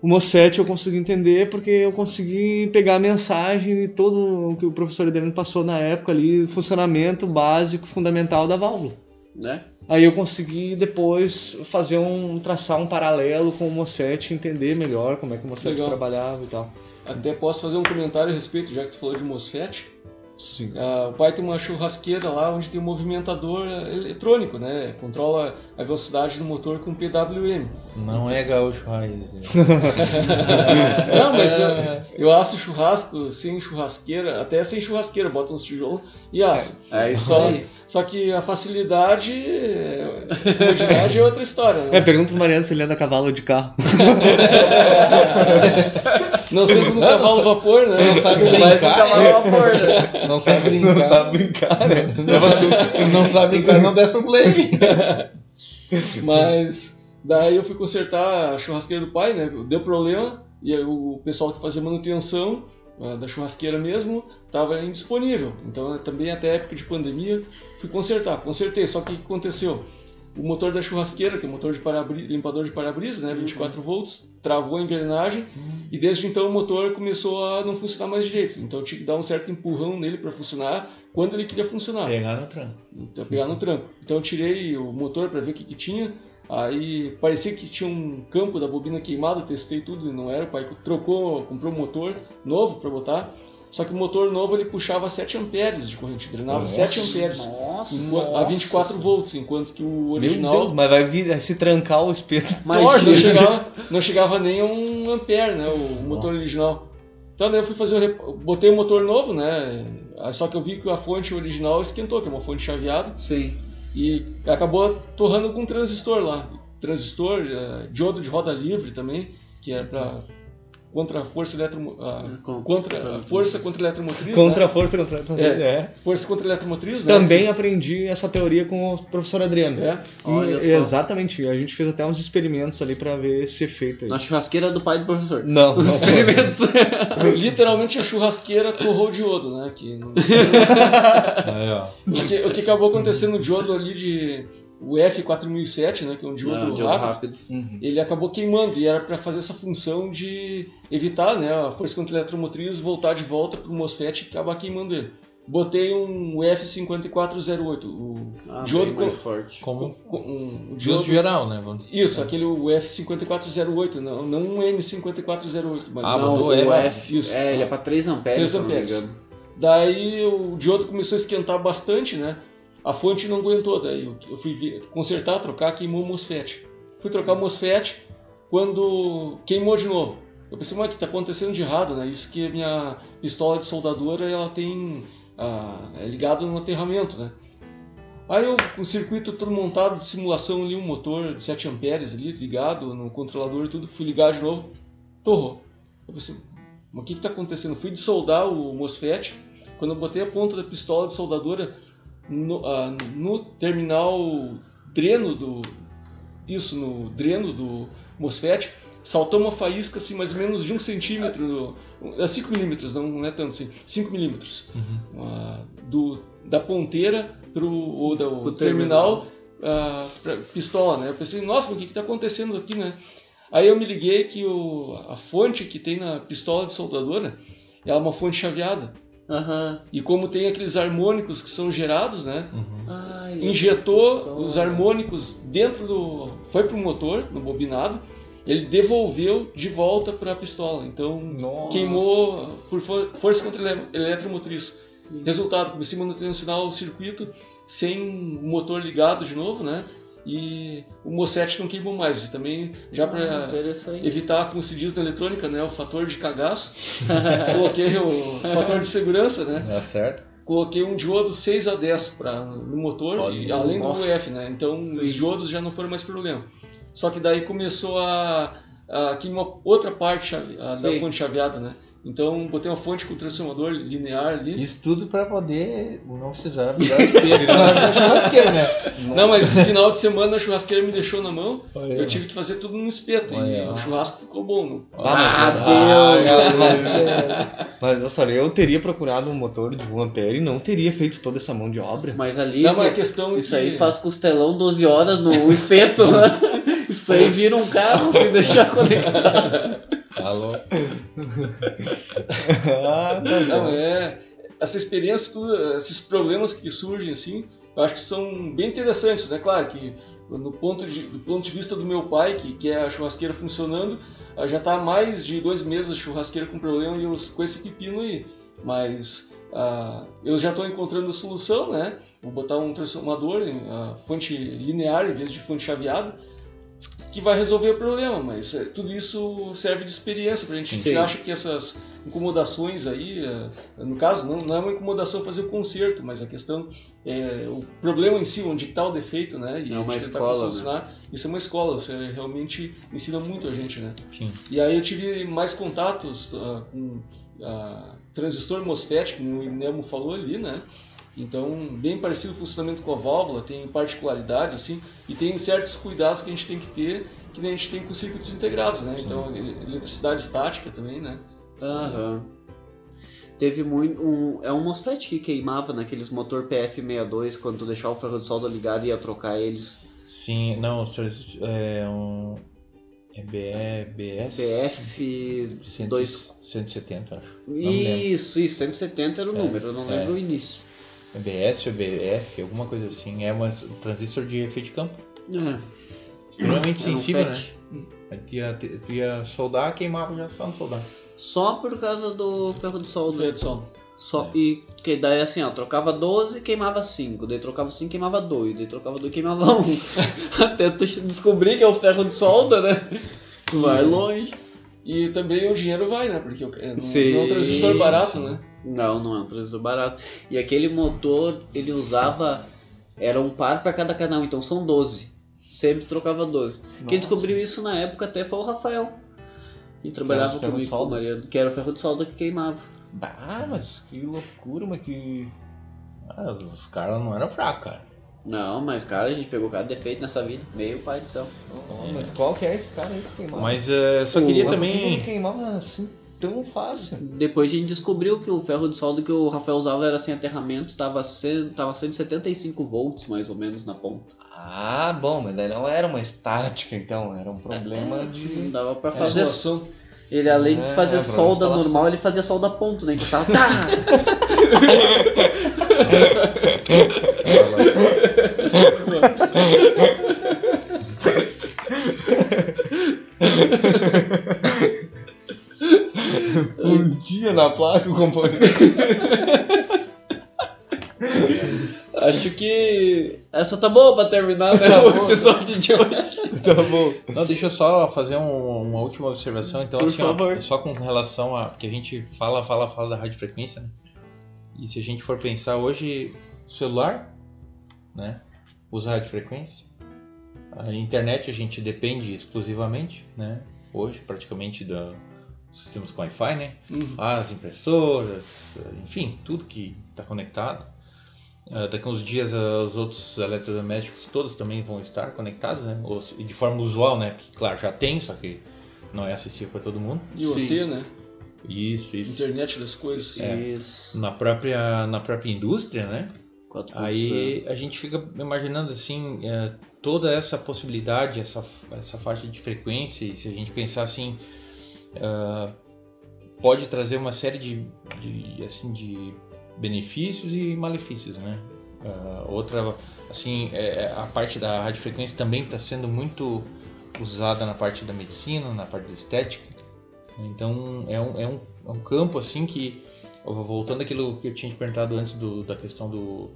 O MOSFET eu consegui entender porque eu consegui pegar a mensagem e todo o que o professor Adriano passou na época ali, funcionamento básico, fundamental da válvula. Né? Aí eu consegui depois fazer um traçar um paralelo com o MOSFET, entender melhor como é que o MOSFET trabalhava e tal. Até posso fazer um comentário a respeito, já que tu falou de MOSFET. Sim. Ah, o pai tem uma churrasqueira lá onde tem um movimentador eletrônico, né? Controla a velocidade do motor com PWM. Não é gaúcho raiz. né? Não, mas eu, eu asso churrasco sem churrasqueira, até sem churrasqueira, boto uns tijolos e asso. É isso Só, aí. Só que a facilidade, é- a comodidade é outra história, É, né? pergunta pro Mariano se ele anda a cavalo de carro. Não sendo no cavalo vapor, né? Não sabe Mas um brincar. cavalo a vapor, né? Não sabe brincar. brincar, né? Não sabe, não sabe brincar, não desce pro play. Mas daí eu fui consertar a churrasqueira do pai, né? Deu problema e aí o pessoal que fazia manutenção da churrasqueira mesmo estava indisponível. Então também até época de pandemia fui consertar. Consertei, só que o que aconteceu? O motor da churrasqueira, que é o motor de parabri- limpador de para-brisa, né, 24 volts, travou a engrenagem e desde então o motor começou a não funcionar mais direito. Então eu tinha que dar um certo empurrão nele para funcionar quando ele queria funcionar. Pegar no tranco. Então, pegar no tranco. Então eu tirei o motor para ver o que, que tinha. Aí parecia que tinha um campo da bobina queimado, testei tudo e não era. O pai trocou, comprou um motor novo para botar. Só que o motor novo ele puxava 7 amperes de corrente, drenava Nossa. 7 amperes Nossa. a 24 volts, enquanto que o Meu original Deus, mas vai vir vai se trancar o espeto. Mas não chegava, não chegava nem a um ampere, né, o motor Nossa. original. Então daí eu fui fazer o rep... botei o motor novo, né? Só que eu vi que a fonte original esquentou, que é uma fonte chaveada. Sim. E acabou torrando com um transistor lá. Transistor, eh, diodo de roda livre também, que é para contra a força eletromo, ah, contra a força contra a eletromotriz, Contra né? a força, contra a É. é. força contra a eletromotriz, né? Também aprendi essa teoria com o professor Adriano. É. Olha E- só. Exatamente, a gente fez até uns experimentos ali pra ver esse efeito aí. Na churrasqueira do pai do professor. Não, não. Os experimentos. Literalmente a churrasqueira torrou o diodo, né? Que não- ó. o, que, o que acabou acontecendo no diodo ali de o F4007, né? Que é um diodo, Não, diodo rápido. rápido. Uhum. ele acabou queimando e era para fazer essa função de evitar né, a força contra a eletromotriz voltar de volta para o MOSFET e acabar queimando ele. Botei um F5408, o Ah, diodo bem com, mais forte. Como com- um, justo diodo, geral, né? Vamos dizer. isso, aquele o F5408, não, não um M5408, mas Ah, Não, o F. F. Isso. É, ele é pra 3 amperes, 3 se eu não me amperes. Daí o diodo começou a esquentar bastante, né? A fonte não aguentou, daí eu- eu fui consertar, trocar, queimou o MOSFET. Fui trocar o MOSFET quando queimou de novo. Eu pensei, mas o que está acontecendo de errado, né? Isso que a minha pistola de soldadora ela tem ah, é ligado no aterramento, né? Aí eu, o circuito todo montado de simulação ali, um motor de 7 amperes ali ligado no controlador e tudo, fui ligar de novo, torrou. Eu pensei, mas o que está acontecendo? Fui desoldar o MOSFET, quando eu botei a ponta da pistola de soldadora no, ah, no terminal dreno do. Isso, no dreno do MOSFET, saltou uma faísca assim, mais ou menos de um centímetro, 5 milímetros, não, não é tanto assim, 5 milímetros, ah, do, da ponteira pro, ou da, o Pro terminal, ah, pra pistola, né? Eu pensei, nossa, o que está acontecendo aqui, né? Aí eu me liguei que o, a fonte que tem na pistola de soldadora é uma fonte chaveada. Aham. E como tem aqueles harmônicos que são gerados, né? Ai, Injetou pistola. os harmônicos dentro do. Foi pro motor, no bobinado, ele devolveu de volta para a pistola. Então Nossa. queimou por for- força contra ele- eletromotriz. Resultado, comecei a manutencionar o circuito sem o motor ligado de novo, né? E o MOSFET não queimou mais. E também, já Ah, para Interessante. evitar, como se diz na eletrônica, né, o fator de cagaço, coloquei o fator de segurança, né? Dá certo? Coloquei um diodo 6 a 10 pra, no motor, Olha, e além nossa. do UF, né? Então Sim. os diodos já não foram mais problema. Só que daí começou a, a aqui uma outra parte a, da fonte chaveada, né? Então botei uma fonte com transformador linear ali. Isso tudo pra poder não precisar virar espelho na churrasqueira, né? Não, mas esse final de semana a churrasqueira me deixou na mão. Olha Eu tive que fazer tudo no espeto. Olha e o churrasco ficou bom. Não? Ah, Ah, Deus! mas- Mas olha só, eu teria procurado um motor de 1 ampere e não teria feito toda essa mão de obra. Mas ali, Não, isso, a questão é isso que- aí faz costelão 12 horas no espeto, né? Isso aí vira um carro se deixar conectado. Falou. Ah, Não, é. Essa experiência, esses problemas que surgem assim, eu acho que são bem interessantes, né? Claro que no ponto de, do ponto de vista do meu pai, que quer a churrasqueira funcionando, ah, já está há mais de dois meses a churrasqueira com problema e eu com esse pepino aí. Mas ah, eu já estou encontrando a solução, né? Vou botar um transformador em ah, fonte linear em vez de fonte chaveada, que vai resolver o problema, mas eh, tudo isso serve de experiência para a gente. A gente Sim. acha que essas incomodações aí, eh, no caso, não, não é uma incomodação fazer o conserto, mas a questão é o problema em si, onde está o defeito, né? E É uma a gente escola, solucionar. Isso é uma escola, você realmente ensina muito a gente, né? Sim. E aí eu tive mais contatos ah, com ah, transistor MOSFET, como o Nemo falou ali, né? Então, bem parecido o funcionamento com a válvula, tem particularidades, assim, e tem certos cuidados que a gente tem que ter, que nem a gente tem com circuitos integrados, né? Então, ele- eletricidade estática também, né? Aham. Teve muito. Um, é um MOSFET que queimava naqueles motor PF62 quando tu deixar o ferro de solda ligado e ia trocar eles. Sim, não, é um. É BE, BS? PF. 100, dois- 170, acho. Isso, isso, 170 era o É, número, eu não é. lembro o início. É BS ou BF, alguma coisa assim. É um transistor de efeito de campo. É, Extremamente era um sensível, né? FET. Aí Tu ia, tu ia soldar, queimava já só no soldar. Só por causa do ferro de solda. Ferro de solda. Só, É. E que daí assim, ó, trocava 12 queimava 5, daí trocava 5 queimava 2, daí trocava 2 queimava 1. Até tu descobrir que é o ferro de solda, né? Vai longe. E também o dinheiro vai, né? Porque é, Sim, não é um transistor barato, né? Não, não é um transistor barato. E aquele motor, ele usava. Era um par para cada canal, então são 12. Sempre trocava 12. Quem descobriu isso na época até foi o Rafael. Que trabalhava o de comigo com o solda? Mariano, que era o ferro de solda que queimava. Ah, mas que loucura, mas que. Ah, os caras não eram fracos, cara. Não, mas cara, a gente pegou cada defeito nessa vida. Meio pai do céu. Oh, mas qual que é esse cara aí que queimava? Mas eh, só queria que também. ele queimava assim tão fácil? Depois a gente descobriu que o ferro de solda que o Rafael usava era sem aterramento, tava, cem- tava 175 volts mais ou menos na ponta. Ah, bom, mas daí não era uma estática, então, era um problema Não de. dava pra É fazer. isolação. Ele além de É, fazer pra solda normal, ele fazia solda ponto, né? Que tava. Tá! Dia na placa o componente. Acho que essa tá boa pra terminar, né? Tá o bom. episódio de hoje. tá bom. Não, deixa eu só fazer um- uma última observação. Então, Por assim, ó, favor. só com relação a. Porque a gente fala, fala, fala da radiofrequência, né? E se a gente for pensar hoje, celular, né? Usa radiofrequência. A internet a gente depende exclusivamente, né? Hoje, praticamente, da, sistemas com Wi-Fi, né? Uhum. as impressoras, enfim, tudo que está conectado. Ah, daqui a uns dias ah, os outros eletrodomésticos todos também vão estar conectados, né? Ou de forma usual, né? Porque, claro, já tem, só que não é acessível para todo mundo. E o. OT, né? Isso, isso. Internet das coisas. É. Isso. Na própria, na própria indústria, né? 4.0. Aí a gente fica imaginando assim é, toda essa possibilidade, essa, essa faixa de frequência, e se a gente pensar assim, ah, pode trazer uma série de, de, assim, de benefícios e malefícios, né? Ah, outra, assim, é, a parte da radiofrequência também está sendo muito usada na parte da medicina, na parte da estética. Então é um, é um, é um campo assim que voltando àquilo que eu tinha te perguntado antes do, da questão do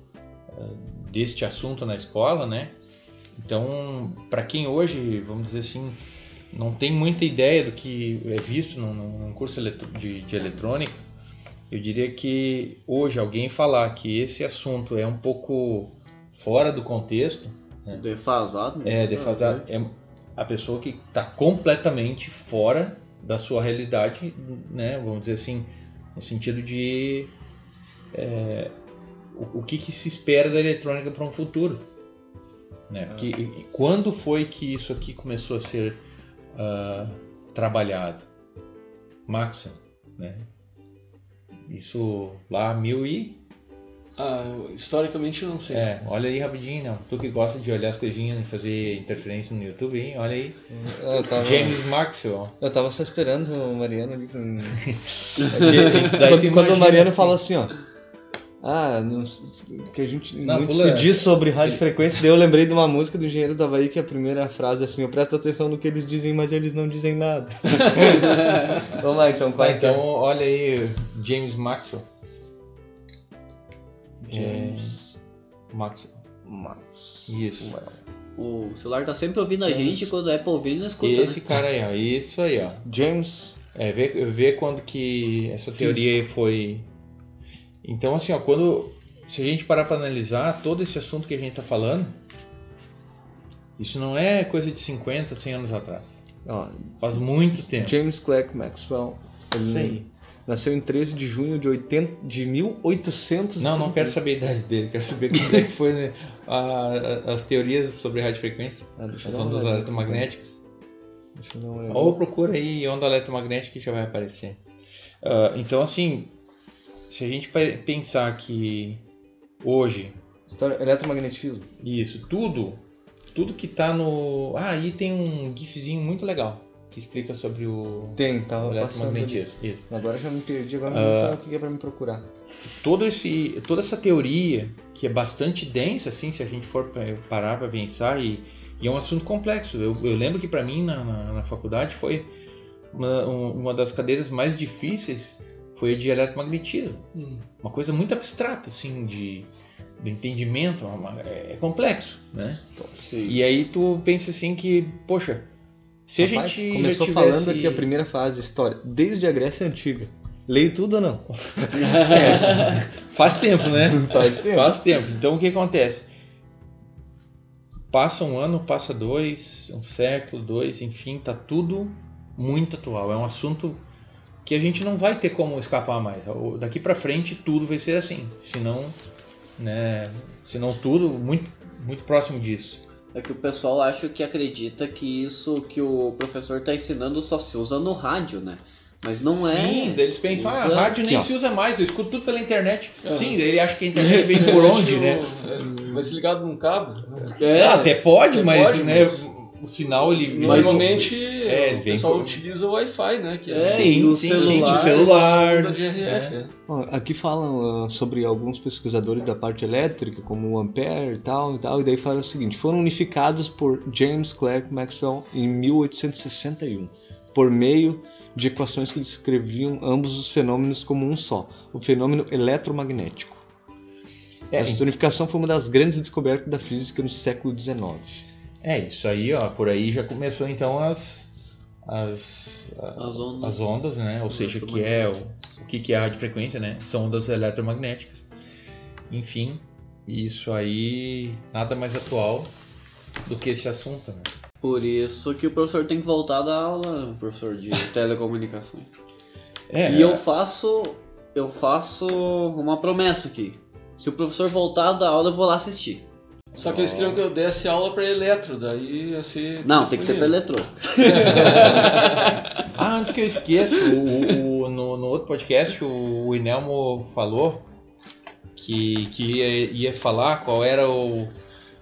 eh, deste assunto na escola, né? Então, para quem hoje, vamos dizer assim, não tem muita ideia do que é visto num, num curso de, de eletrônica, eu diria que hoje alguém falar que esse assunto é um pouco fora do contexto, Defasado. é defasado, é a pessoa que está completamente fora da sua realidade, né? Vamos dizer assim, no sentido de é, o, o que, que se espera da eletrônica para um futuro, né? Porque, e- e quando foi que isso aqui começou a ser ah, trabalhado? Maxwell, né? Isso lá mil e Ah, historicamente eu não sei. é, olha aí rapidinho, não. Tu que gosta de olhar as coisinhas e fazer interferência no YouTube, hein? Olha aí. Eu tava, James Maxwell. eu tava só esperando o Mariano ali pra mim. Daí quando, quando o Mariano assim, fala assim, ó. Ah, não, que a gente Não, muito pula se diz sobre radiofrequência, daí eu lembrei de uma música do Engenheiro da Havaí que a primeira frase é assim, eu presto atenção no que eles dizem, mas eles não dizem nada. Vamos lá então, qual Tá, é é? então olha aí, James Maxwell. James Maxwell. Max. Isso. O celular tá sempre ouvindo a James- gente, quando é pra ouvir, não escuta, Esse né? cara aí, ó. Isso aí, ó. James É, vê, vê quando que essa teoria aí foi. Então, assim, ó, quando. Se a gente parar para analisar todo esse assunto que a gente tá falando, isso não é coisa de 50, 100 anos atrás. ó, Faz muito tempo. James Clerk Maxwell. Ele nasceu em 13 de junho de, 80, de 1800. Não, não quero saber a idade dele, quero saber quando é que foi né, a- a- as teorias sobre radiofrequência, Ah, as ondas eletromagnéticas. Ou procura aí onda eletromagnética que já vai aparecer. Ah, então, assim, se a gente pe- pensar que hoje, História, eletromagnetismo. isso, tudo, tudo que tá no. Ah, aí tem um gifzinho muito legal que explica sobre o Tem, tá eletromagnetismo. Isso. Agora já me perdi, agora Ah. não sei o que é pra me procurar. Todo esse, toda essa teoria, que é bastante densa, assim, se a gente for pa- parar para pensar, e, e é um assunto complexo. Eu, eu lembro que para mim, na, na, na faculdade, foi uma, um- uma das cadeiras mais difíceis foi a de eletromagnetismo. Hum. Uma coisa muito abstrata, assim, de, de entendimento, uma- é, é complexo, né? Sim. E aí tu pensa assim que, poxa, se a Rapaz, gente começou já tivesse... falando aqui a primeira fase, história, desde a Grécia Antiga. Leio tudo ou não? Faz tempo, né? Faz tempo. Faz tempo. Então o que acontece? Passa um ano, passa dois, um século, dois, enfim, tá tudo muito atual. É um assunto que a gente não vai ter como escapar mais. Daqui pra frente tudo vai ser assim. Senão, né? Senão tudo muito, muito próximo disso. É que o pessoal acha que acredita que isso que o professor tá ensinando só se usa no rádio, né? Mas não é. Sim, eles pensam, ah, Usa- rádio nem Aqui, se usa mais, eu escuto tudo pela internet. Aham. Sim, daí ele acha que a internet vem por onde, né? É, Vai ser ligado num cabo. É, Ah, até pode, Até mas, pode, né, mas- o sinal ele Normalmente É, o vem pessoal por- utiliza o Wi-Fi, né? Que É, é, e o sim, celular- o celular. GRF. né? Ó, Aqui falam ah, sobre alguns pesquisadores da parte elétrica, como o Ampere e tal, e tal, e daí fala o seguinte: foram unificados por James Clerk Maxwell em 1861, por meio de equações que descreviam ambos os fenômenos como um só, o fenômeno eletromagnético. É, Essa unificação foi uma das grandes descobertas da física no século XIX. É, isso aí, ó, por aí já começou então as as, As ondas. as ondas, né? Ou seja, que é o, o que que é a radiofrequência, né? São ondas eletromagnéticas. Enfim, isso aí nada mais atual do que esse assunto, né? Por isso que o professor tem que voltar da aula, professor de telecomunicações. É, E eu faço. Eu faço uma promessa aqui. Se o professor voltar da aula, eu vou lá assistir. Só que eles queriam que eu desse aula pra eletro, daí ia ser. Não, tem que ser pra telefonia. eletrô. Ah, antes que eu esqueça, o, o- no, no outro podcast o, o Inelmo falou que, que ia, ia falar qual era o,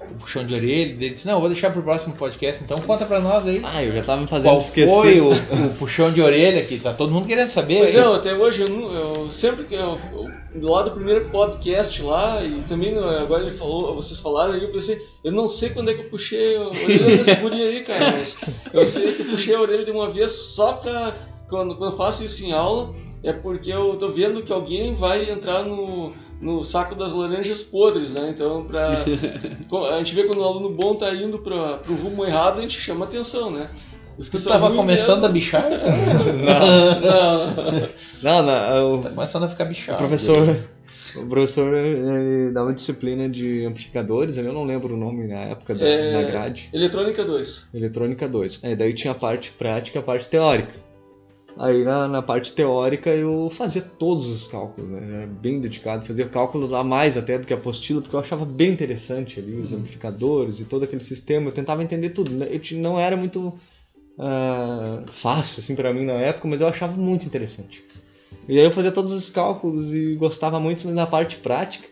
o puxão de orelha. Ele disse, não, eu vou deixar pro próximo podcast, então conta pra nós aí. Ah, eu já tava me fazendo Qual esquecer. foi o, o puxão de orelha que tá todo mundo querendo saber? Pois aí. é, até hoje eu, não- eu sempre que eu, eu- do lado do primeiro podcast lá e também agora ele falou, vocês falaram aí, eu pensei, eu não sei quando é que eu puxei a orelha desse guri aí, cara, mas eu sei que eu puxei a orelha de uma vez só pra quando, quando eu faço isso em aula, é porque eu tô vendo que alguém vai entrar no, no saco das laranjas podres, né? Então, pra, a gente vê quando o aluno bom tá indo pra, pro rumo errado, a gente chama atenção, né? Os que Você são tava ruins começando a mesmo- bichar? Não. Não, não, o Tá começando a ficar O bichado. professor, o professor ele dava disciplina de amplificadores, eu não lembro o nome na época da, É. na grade. Eletrônica 2. Eletrônica 2. É, daí tinha a parte prática e a parte teórica. Aí na, na parte teórica eu fazia todos os cálculos, né? Era bem dedicado, fazia cálculo lá mais até do que a apostila, porque eu achava bem interessante ali, os amplificadores e todo aquele sistema. Eu tentava entender tudo. né? Eu não era muito ah, fácil assim para mim na época, mas eu achava muito interessante. E aí eu fazia todos os cálculos e gostava muito, mas na parte prática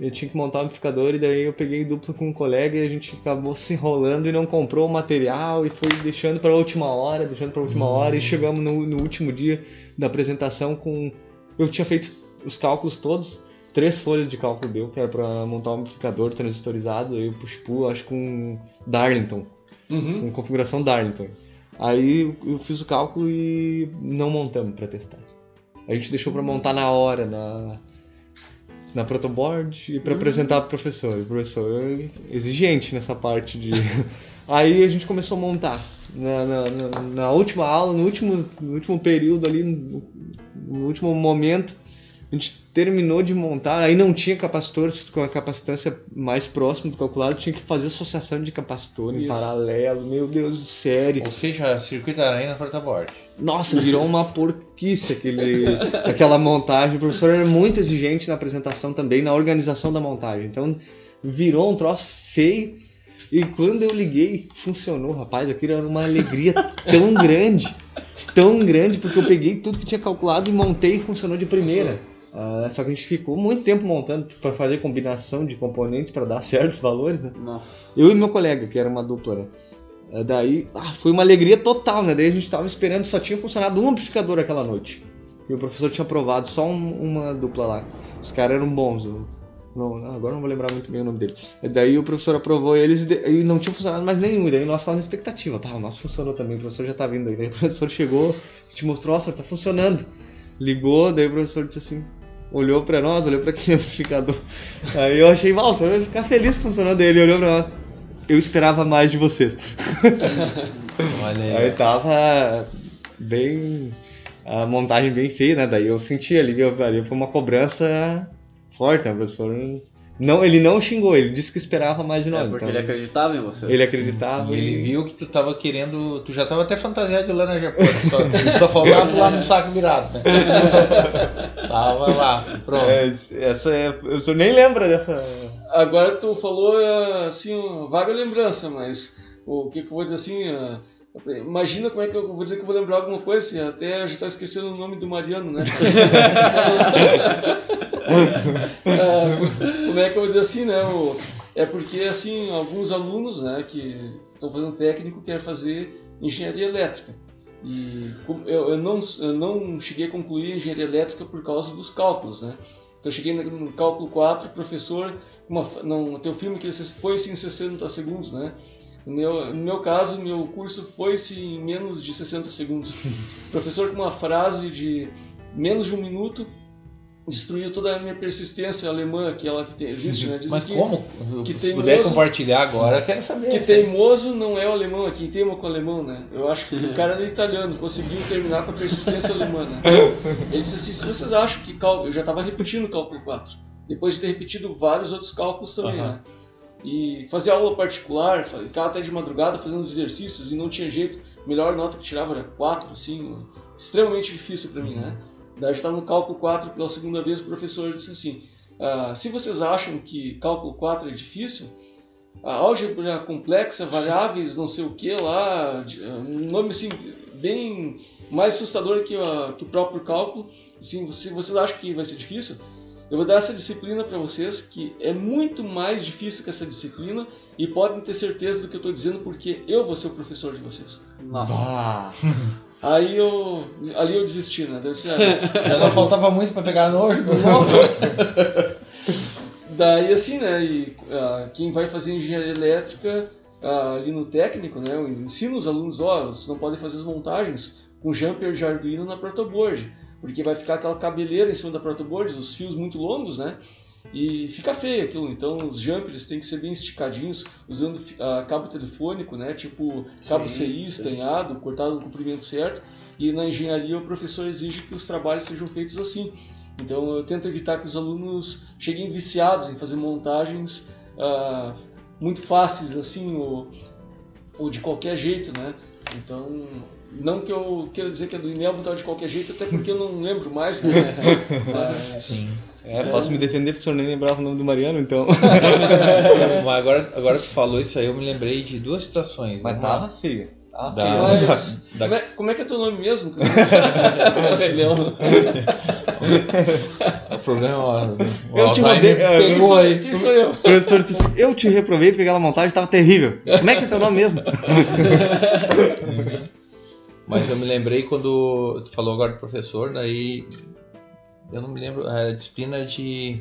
eu tinha que montar o amplificador e daí eu peguei dupla com um colega e a gente acabou se enrolando e não comprou o material e foi deixando para a última hora, deixando para a última hora e chegamos no, no último dia da apresentação com eu tinha feito os cálculos todos, três folhas de cálculo deu, que era para montar um amplificador transistorizado, eu push-pull, acho com Darlington, Uhum. com configuração Darlington. Aí eu fiz o cálculo e não montamos para testar. a gente deixou pra montar na hora, na, na protoboard e pra apresentar pro professor. O professor é exigente nessa parte de. Aí a gente começou a montar. Na, na, na- na última aula, no último, no último período ali, no, no último momento, a gente terminou de montar, aí não tinha capacitor com a capacitância mais próxima do calculado, tinha que fazer associação de capacitor em Isso. paralelo, meu Deus, sério. Ou seja, circuito da aranha na porta-board. Nossa, virou uma porquice aquele, aquela montagem. O professor era muito exigente na apresentação também, na organização da montagem. Então virou um troço feio. E quando eu liguei, funcionou, rapaz. Aquilo era uma alegria tão grande, tão grande, porque eu peguei tudo que tinha calculado e montei e funcionou de primeira. Ah, só que a gente ficou muito tempo montando para fazer combinação de componentes para dar certos valores, né? Nossa. Eu e meu colega, que era uma dupla, né? Eh, Daí, ah, foi uma alegria total, né? Daí a gente tava esperando, só tinha funcionado um amplificador aquela noite. E o professor tinha aprovado só um- uma dupla lá. Os caras eram bons. eu- não, agora não vou lembrar muito bem o nome dele. E daí o professor aprovou eles e não tinha funcionado mais nenhum. Daí nós estávamos na expectativa. Pá, o nosso funcionou também, o professor já tá vindo aí. Daí o professor chegou, te mostrou, nossa, tá funcionando. Ligou, daí o professor disse assim, olhou pra nós, olhou pra aquele amplificador. Aí eu achei, mal, você vai ficar feliz que funcionou dele. Olhou pra nós. Eu esperava mais de vocês. Olha Aí tava bem. A montagem bem feia, né? Daí eu senti ali, eu- ali foi uma cobrança forte, né? O professor. Não, ele não xingou, ele disse que esperava mais de nós. É porque então, ele acreditava em você. ele acreditava E ele e- viu que tu tava querendo. Tu já tava até fantasiado de laranja pô, só, só faltava lá no saco virado, né? tava lá, pronto. É, essa é. Eu nem lembro dessa. Agora tu falou é, assim, uma vaga lembrança, mas o que, que eu vou dizer assim, é, imagina como é que eu vou dizer que eu vou lembrar alguma coisa, assim, até já tá esquecendo o nome do Mariano, né? É, como é que eu vou dizer assim, né? o- é porque assim, alguns alunos, né, que estão fazendo técnico querem fazer engenharia elétrica. E eu, não, eu não cheguei a concluir engenharia elétrica por causa dos cálculos, né? Então eu cheguei no cálculo 4, professor, uma, não, tem um filme que foi-se em 60 segundos, né? No meu, no meu caso, meu curso foi-se em menos de 60 segundos. professor com uma frase de menos de um minuto destruiu toda a minha persistência alemã, que ela que tem, existe, né? Dizem Mas que, como? que Se tem puder compartilhar agora, eu quero saber. que teimoso não é o alemão, é quem teima com o alemão, né? Eu acho que o cara era italiano, conseguiu terminar com a persistência alemã, né? Ele disse assim, se vocês acham que. Eu já estava repetindo o cálculo 4, depois de ter repetido vários outros cálculos também, Aham. né? E fazia aula particular, ficava até de madrugada fazendo os exercícios e não tinha jeito. A melhor nota que tirava era 4, assim, extremamente difícil para mim, né? Daí eu estava no cálculo 4 pela segunda vez, o professor disse assim, ah, se vocês acham que cálculo 4 é difícil, a álgebra complexa, variáveis, não sei o que lá, de- um nome assim, bem mais assustador que, que o próprio cálculo. Assim, se vocês acham que vai ser difícil, eu vou dar essa disciplina para vocês, que é muito mais difícil que essa disciplina, e podem ter certeza do que eu estou dizendo, porque eu vou ser o professor de vocês. Nossa. Ah, Aí eu, ali eu desisti, né? Deve ser, ah, não faltava muito pra pegar nojo do. Daí assim, né, e ah, quem vai fazer engenharia elétrica ah, ali no técnico, né, eu ensino os alunos, ó, vocês não podem fazer as montagens com jumper de Arduino na protoboard, porque vai ficar aquela cabeleira em cima da protoboard, os fios muito longos, né, e fica feio aquilo. Então os jumpers têm que ser bem esticadinhos, usando ah, cabo telefônico, né, tipo cabo Sim, CI estanhado, cortado no comprimento certo, e na engenharia o professor exige que os trabalhos sejam feitos assim. Então eu tento evitar que os alunos cheguem viciados em fazer montagens ah, muito fáceis assim ou, ou de qualquer jeito, né? Então não que eu queira dizer que a do Inel botar de qualquer jeito, até porque eu não lembro mais, né? Mas, é, posso me defender porque o senhor nem lembrava o nome do Mariano, então. Mas agora, agora que tu falou isso aí, eu me lembrei de duas situações. Mas Uma- tava feio. Tava Da- mas da- como, é, como é que é teu nome mesmo? O problema. O Eu te Alzheimer mandei- é, Quem pegou sou, aí. quem sou eu? O professor disse assim, eu te reprovei porque aquela montagem tava terrível. Como é que é teu nome mesmo? Mas eu me lembrei quando tu falou agora do professor, daí eu não me lembro, a disciplina de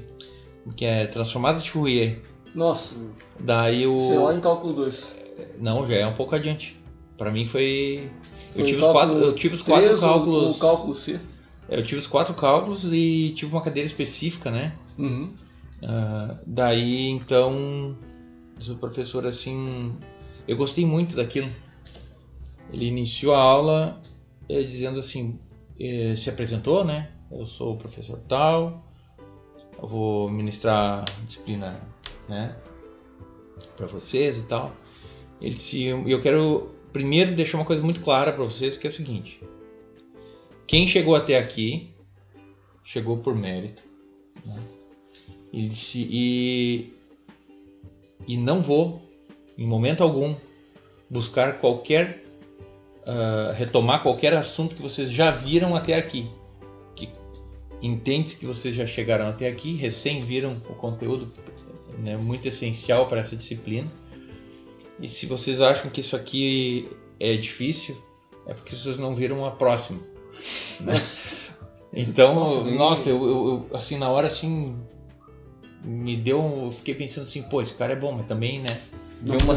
que é transformada de Fourier. Nossa, Daí o você lá em cálculo 2. não, já é um pouco adiante. Pra mim foi eu Foi tive os quatro, eu tive os quatro cálculos. O cálculo C. Eu tive os quatro cálculos e tive uma cadeira específica, né? Uhum. Ah, daí, então, diz o professor assim, eu gostei muito daquilo. Ele iniciou a aula eh, dizendo assim, eh, se apresentou, né? Eu sou o professor tal, eu vou ministrar disciplina, né? Para vocês e tal. Ele disse, eu quero primeiro deixar uma coisa muito clara para vocês, que é o seguinte: quem chegou até aqui chegou por mérito. Né? Ele disse, e, e não vou, em momento algum, buscar qualquer. Ah, retomar qualquer assunto que vocês já viram até aqui. Que entende que vocês já chegaram até aqui, recém viram o conteúdo né, muito essencial para essa disciplina. E se vocês acham que isso aqui é difícil, é porque vocês não viram a próxima. né? Então, Nossa, nossa, eu, eu- eu, assim, na hora, assim, me deu, eu fiquei pensando assim, pô, esse cara é bom, mas também, né? Não uma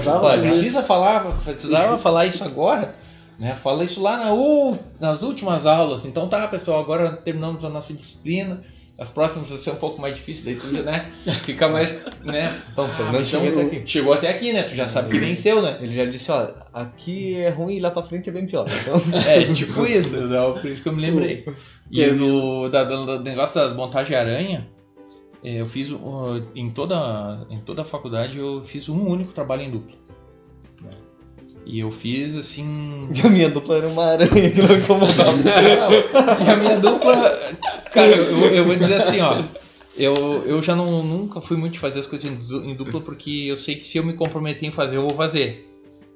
Precisa falar, precisava falar isso agora, né? Fala isso lá na u- nas últimas aulas. Então tá, pessoal, agora terminamos a nossa disciplina. As próximas vão ser um pouco mais difíceis, daí tu, né? Fica mais, né? Então, pelo menos então, cheguei até aqui. Chegou até aqui, né? Tu já sabe que venceu, né? Ele já disse, ó, aqui é ruim e lá pra frente é bem pior. Então, É, tipo isso, né? por isso que eu me lembrei. E do, da, do negócio da montagem aranha, é, eu fiz em, toda, em toda a faculdade eu fiz um único trabalho em dupla. E eu fiz assim. a minha dupla era uma aranha que não incomodava. e a minha dupla. Cara, eu, eu vou dizer assim, ó. Eu, eu já não, nunca fui muito de fazer as coisas em du- em dupla porque eu sei que se eu me comprometer em fazer, eu vou fazer.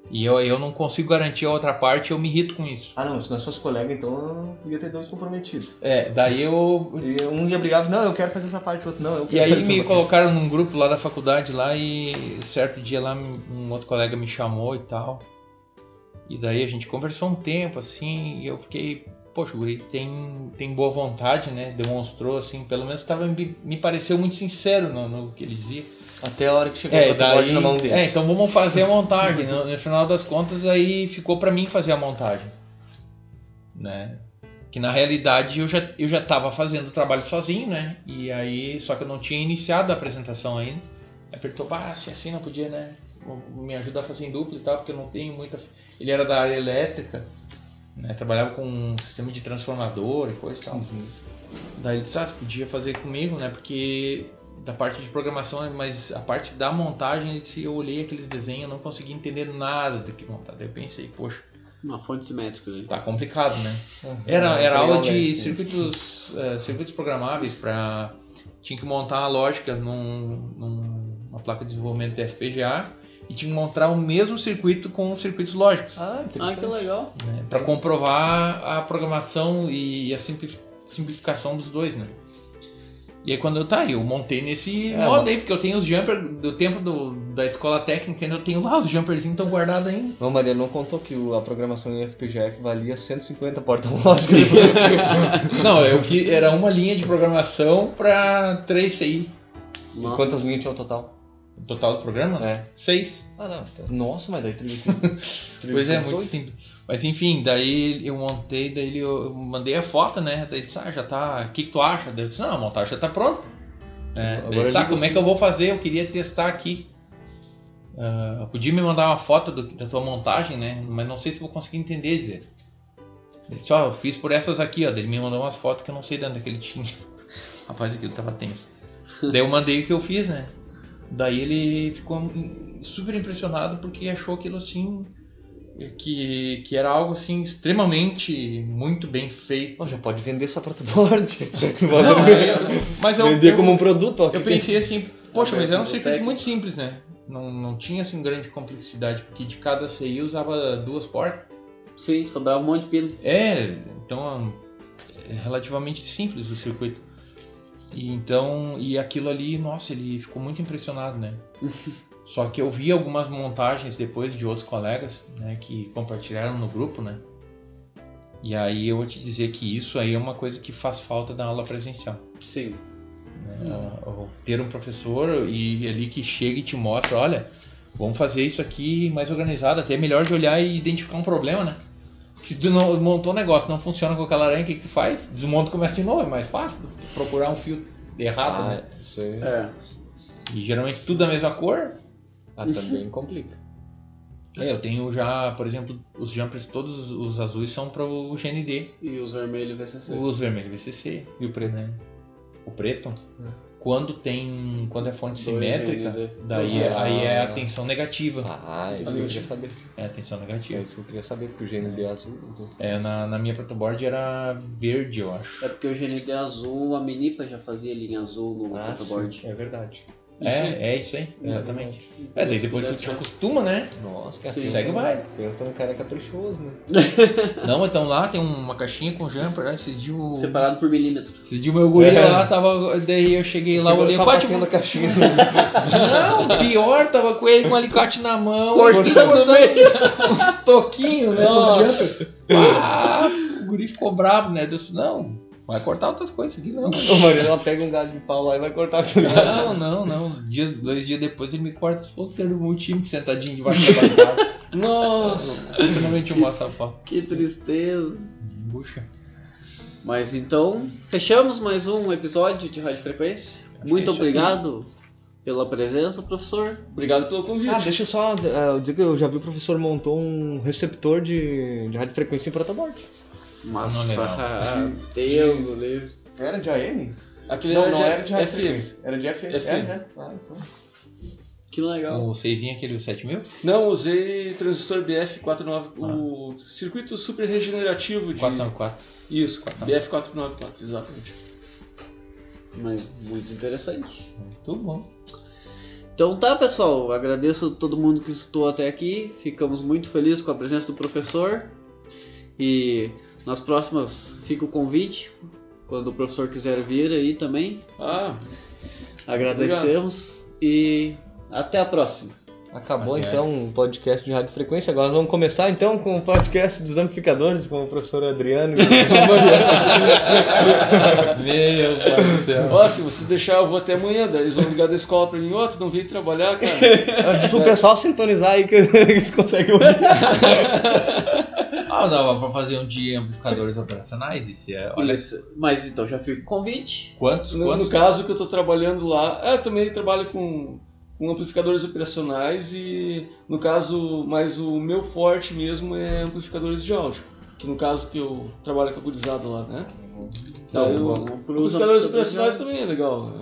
E eu, eu não consigo garantir a outra parte, eu me irrito com isso. Ah, não, se nós fosse colega, então eu devia ter dois comprometidos. É, daí eu. E um ia brigar, não, eu quero fazer essa parte, o outro não, eu quero E aí fazer me colocaram num grupo lá da faculdade lá e certo dia lá um outro colega me chamou e tal. E daí a gente conversou um tempo assim e eu fiquei, poxa, o guri tem, tem boa vontade, né? Demonstrou assim, pelo menos tava, me, me pareceu muito sincero no, no que ele dizia. Até a hora que chegou É, o daí, na mão dele. é, então vamos fazer a montagem. no, no final das contas aí ficou pra mim fazer a montagem. Né? Que na realidade eu já, eu já tava fazendo o trabalho sozinho, né? E aí, só que eu não tinha iniciado a apresentação ainda. Aí perguntou, ah, se assim não podia, né? Me ajudar a fazer em dupla e tal, porque eu não tenho muita. Ele era da área elétrica, né? Trabalhava com um sistema de transformador e coisa e tal. Daí ele disse, ah, você podia fazer comigo, né? Porque da parte de programação, mas a parte da montagem, ele disse, eu olhei aqueles desenhos, eu não consegui entender nada do que montar. Daí eu pensei, poxa, Uma fonte simétrica ali. tá complicado, né? Uhum. Era, era aula né? de circuitos, eh, circuitos programáveis para tinha que montar a lógica num, num- numa placa de desenvolvimento de FPGA e tinha que montar o mesmo circuito com circuitos lógicos Ah, Ah, que legal. né, para comprovar a programação e a simplif- simplificação dos dois, né? E aí quando eu tá, eu montei nesse É, modo aí, porque eu tenho os jumpers do tempo do, da escola técnica, ainda eu tenho lá os jumperzinhos estão guardados ainda. Não, Maria não contou que o- a programação em FPGA valia 150 portas lógicas. Não, eu fiz, era uma linha de programação para 3 CI. Nossa. Quantas linhas tinha o total? Total do programa? É. 6. Ah, não. tá- Nossa, mas daí teve Pois é, muito simples. Mas enfim, daí eu montei, daí eu mandei a foto, né? Daí ele disse, ah, já tá. O que, que tu acha? Daí eu disse, não, a montagem já tá pronta. É, daí disse, ah, como é assim. que eu vou fazer? Eu queria testar aqui. Ah, podia me mandar uma foto do- da tua montagem, né? Mas não sei se vou conseguir entender dizer. Ele disse, ó, eu fiz por essas aqui, ó. Daí ele me mandou umas fotos que eu não sei de onde é que ele tinha. Rapaz, aquilo tava tenso. Daí eu mandei o que eu fiz, né? Daí ele ficou super impressionado porque achou aquilo assim que, que era algo assim extremamente muito bem feito. Pô, já pode vender essa protoboard. Não, é, mas eu, Vender eu, como um produto. ó, eu que tem- pensei assim, poxa, mas era um circuito muito simples, né? Não, não tinha assim grande complexidade, porque de cada CI usava duas portas. Sim, sobrava um monte de pino. É, então é relativamente simples o circuito. E então, e aquilo ali, nossa, ele ficou muito impressionado, né? Só que eu vi algumas montagens depois de outros colegas, né, que compartilharam no grupo, né? E aí eu vou te dizer que isso aí é uma coisa que faz falta da aula presencial. Sim. né? Ou Ter um professor e ali que chega e te mostra, olha, vamos fazer isso aqui mais organizado, até é melhor de olhar e identificar um problema, né? Se tu não montou um negócio não funciona com aquela aranha, o que, que tu faz? Desmonta e começa de novo, é mais fácil procurar um fio errado, Ah, né? aí. É. E geralmente tudo da mesma cor. Ah, também complica. É, eu tenho já, por exemplo, os jumpers, todos os azuis são para o GND. E os vermelhos VCC. Os vermelhos VCC. E o preto? Né? O preto, quando tem. Quando é fonte simétrica, GND. daí é, Ah. aí é a tensão negativa. Ah, isso que eu queria saber. É a tensão É negativa. isso que eu queria saber, porque o GND é azul. É, na, na minha protoboard era verde, eu acho. É porque o GND é azul, a Minipa já fazia linha azul no Ah, protoboard. É verdade. É, é isso aí, exatamente. É, daí depois que tu se acostuma, né? Nossa, que Sim. Segue o baile. Pensa num cara caprichoso, né? Não, então lá tem uma caixinha com jumper, né? Esse dia o. Separado por milímetro. Esse dia o meu guri É. lá tava. Daí eu cheguei lá, olhei. Tá Quase, batendo a caixinha. Não, pior, tava com ele com um alicate na mão, Cortando cortando no uns toquinhos, né? Nossa. Nos jumpers. Ah, o guri ficou bravo, né? Eu disse, não, vai cortar outras coisas aqui, não. Ô, Maria, ela pega um galho de pau lá e vai cortar tudo. Não, não, não. Dia, dois dias depois ele me corta os ponteiros do meu time sentadinho debaixo da bancada. Nossa, Finalmente a foto. que tristeza. Bucha. Mas então, fechamos mais um episódio de Rádio Frequência. Acho Muito é isso obrigado pela presença, professor. Obrigado pelo convite. Ah, deixa eu só uh, dizer que eu já vi o professor montou um receptor de, de radiofrequência em protoboard. Nossa, Não, ah, Deus o livre. Era de AM? Aquele Não, era não de era de FM. Era de FM. FM. É, né? Ah, então. Que legal. O 6 aquele, o 7000? Não, usei transistor BF49, Ah. o circuito super regenerativo de. 494. Isso, BF494, exatamente. Mas muito interessante. Tudo bom. Então tá, pessoal. Agradeço a todo mundo que estou até aqui. Ficamos muito felizes com a presença do professor. E nas próximas fica o convite. Quando o professor quiser vir aí também. Ah, Agradecemos e até a próxima. Acabou Ok. então o podcast de radiofrequência. Agora nós vamos começar então com o podcast dos amplificadores com o professor Adriano. e. Meu pai do céu. ó, se vocês deixarem, eu vou até amanhã. Eles vão ligar da escola pra mim, ó, tu não veio trabalhar, cara. Ah, Diz pro pessoal sintonizar aí que eles conseguem ouvir. Ah, dava pra fazer um de amplificadores operacionais? Isso é, olha, Isso. Mas então já fica o convite. quantos, No, quantos? no caso que eu tô trabalhando lá, é, eu também trabalho com, com amplificadores operacionais e no caso, mas o meu forte mesmo é amplificadores de áudio. Que no caso que eu trabalho com a gurizada lá, né? Então, Daí eu- pros amplificadores amplificadores operacionais também é legal.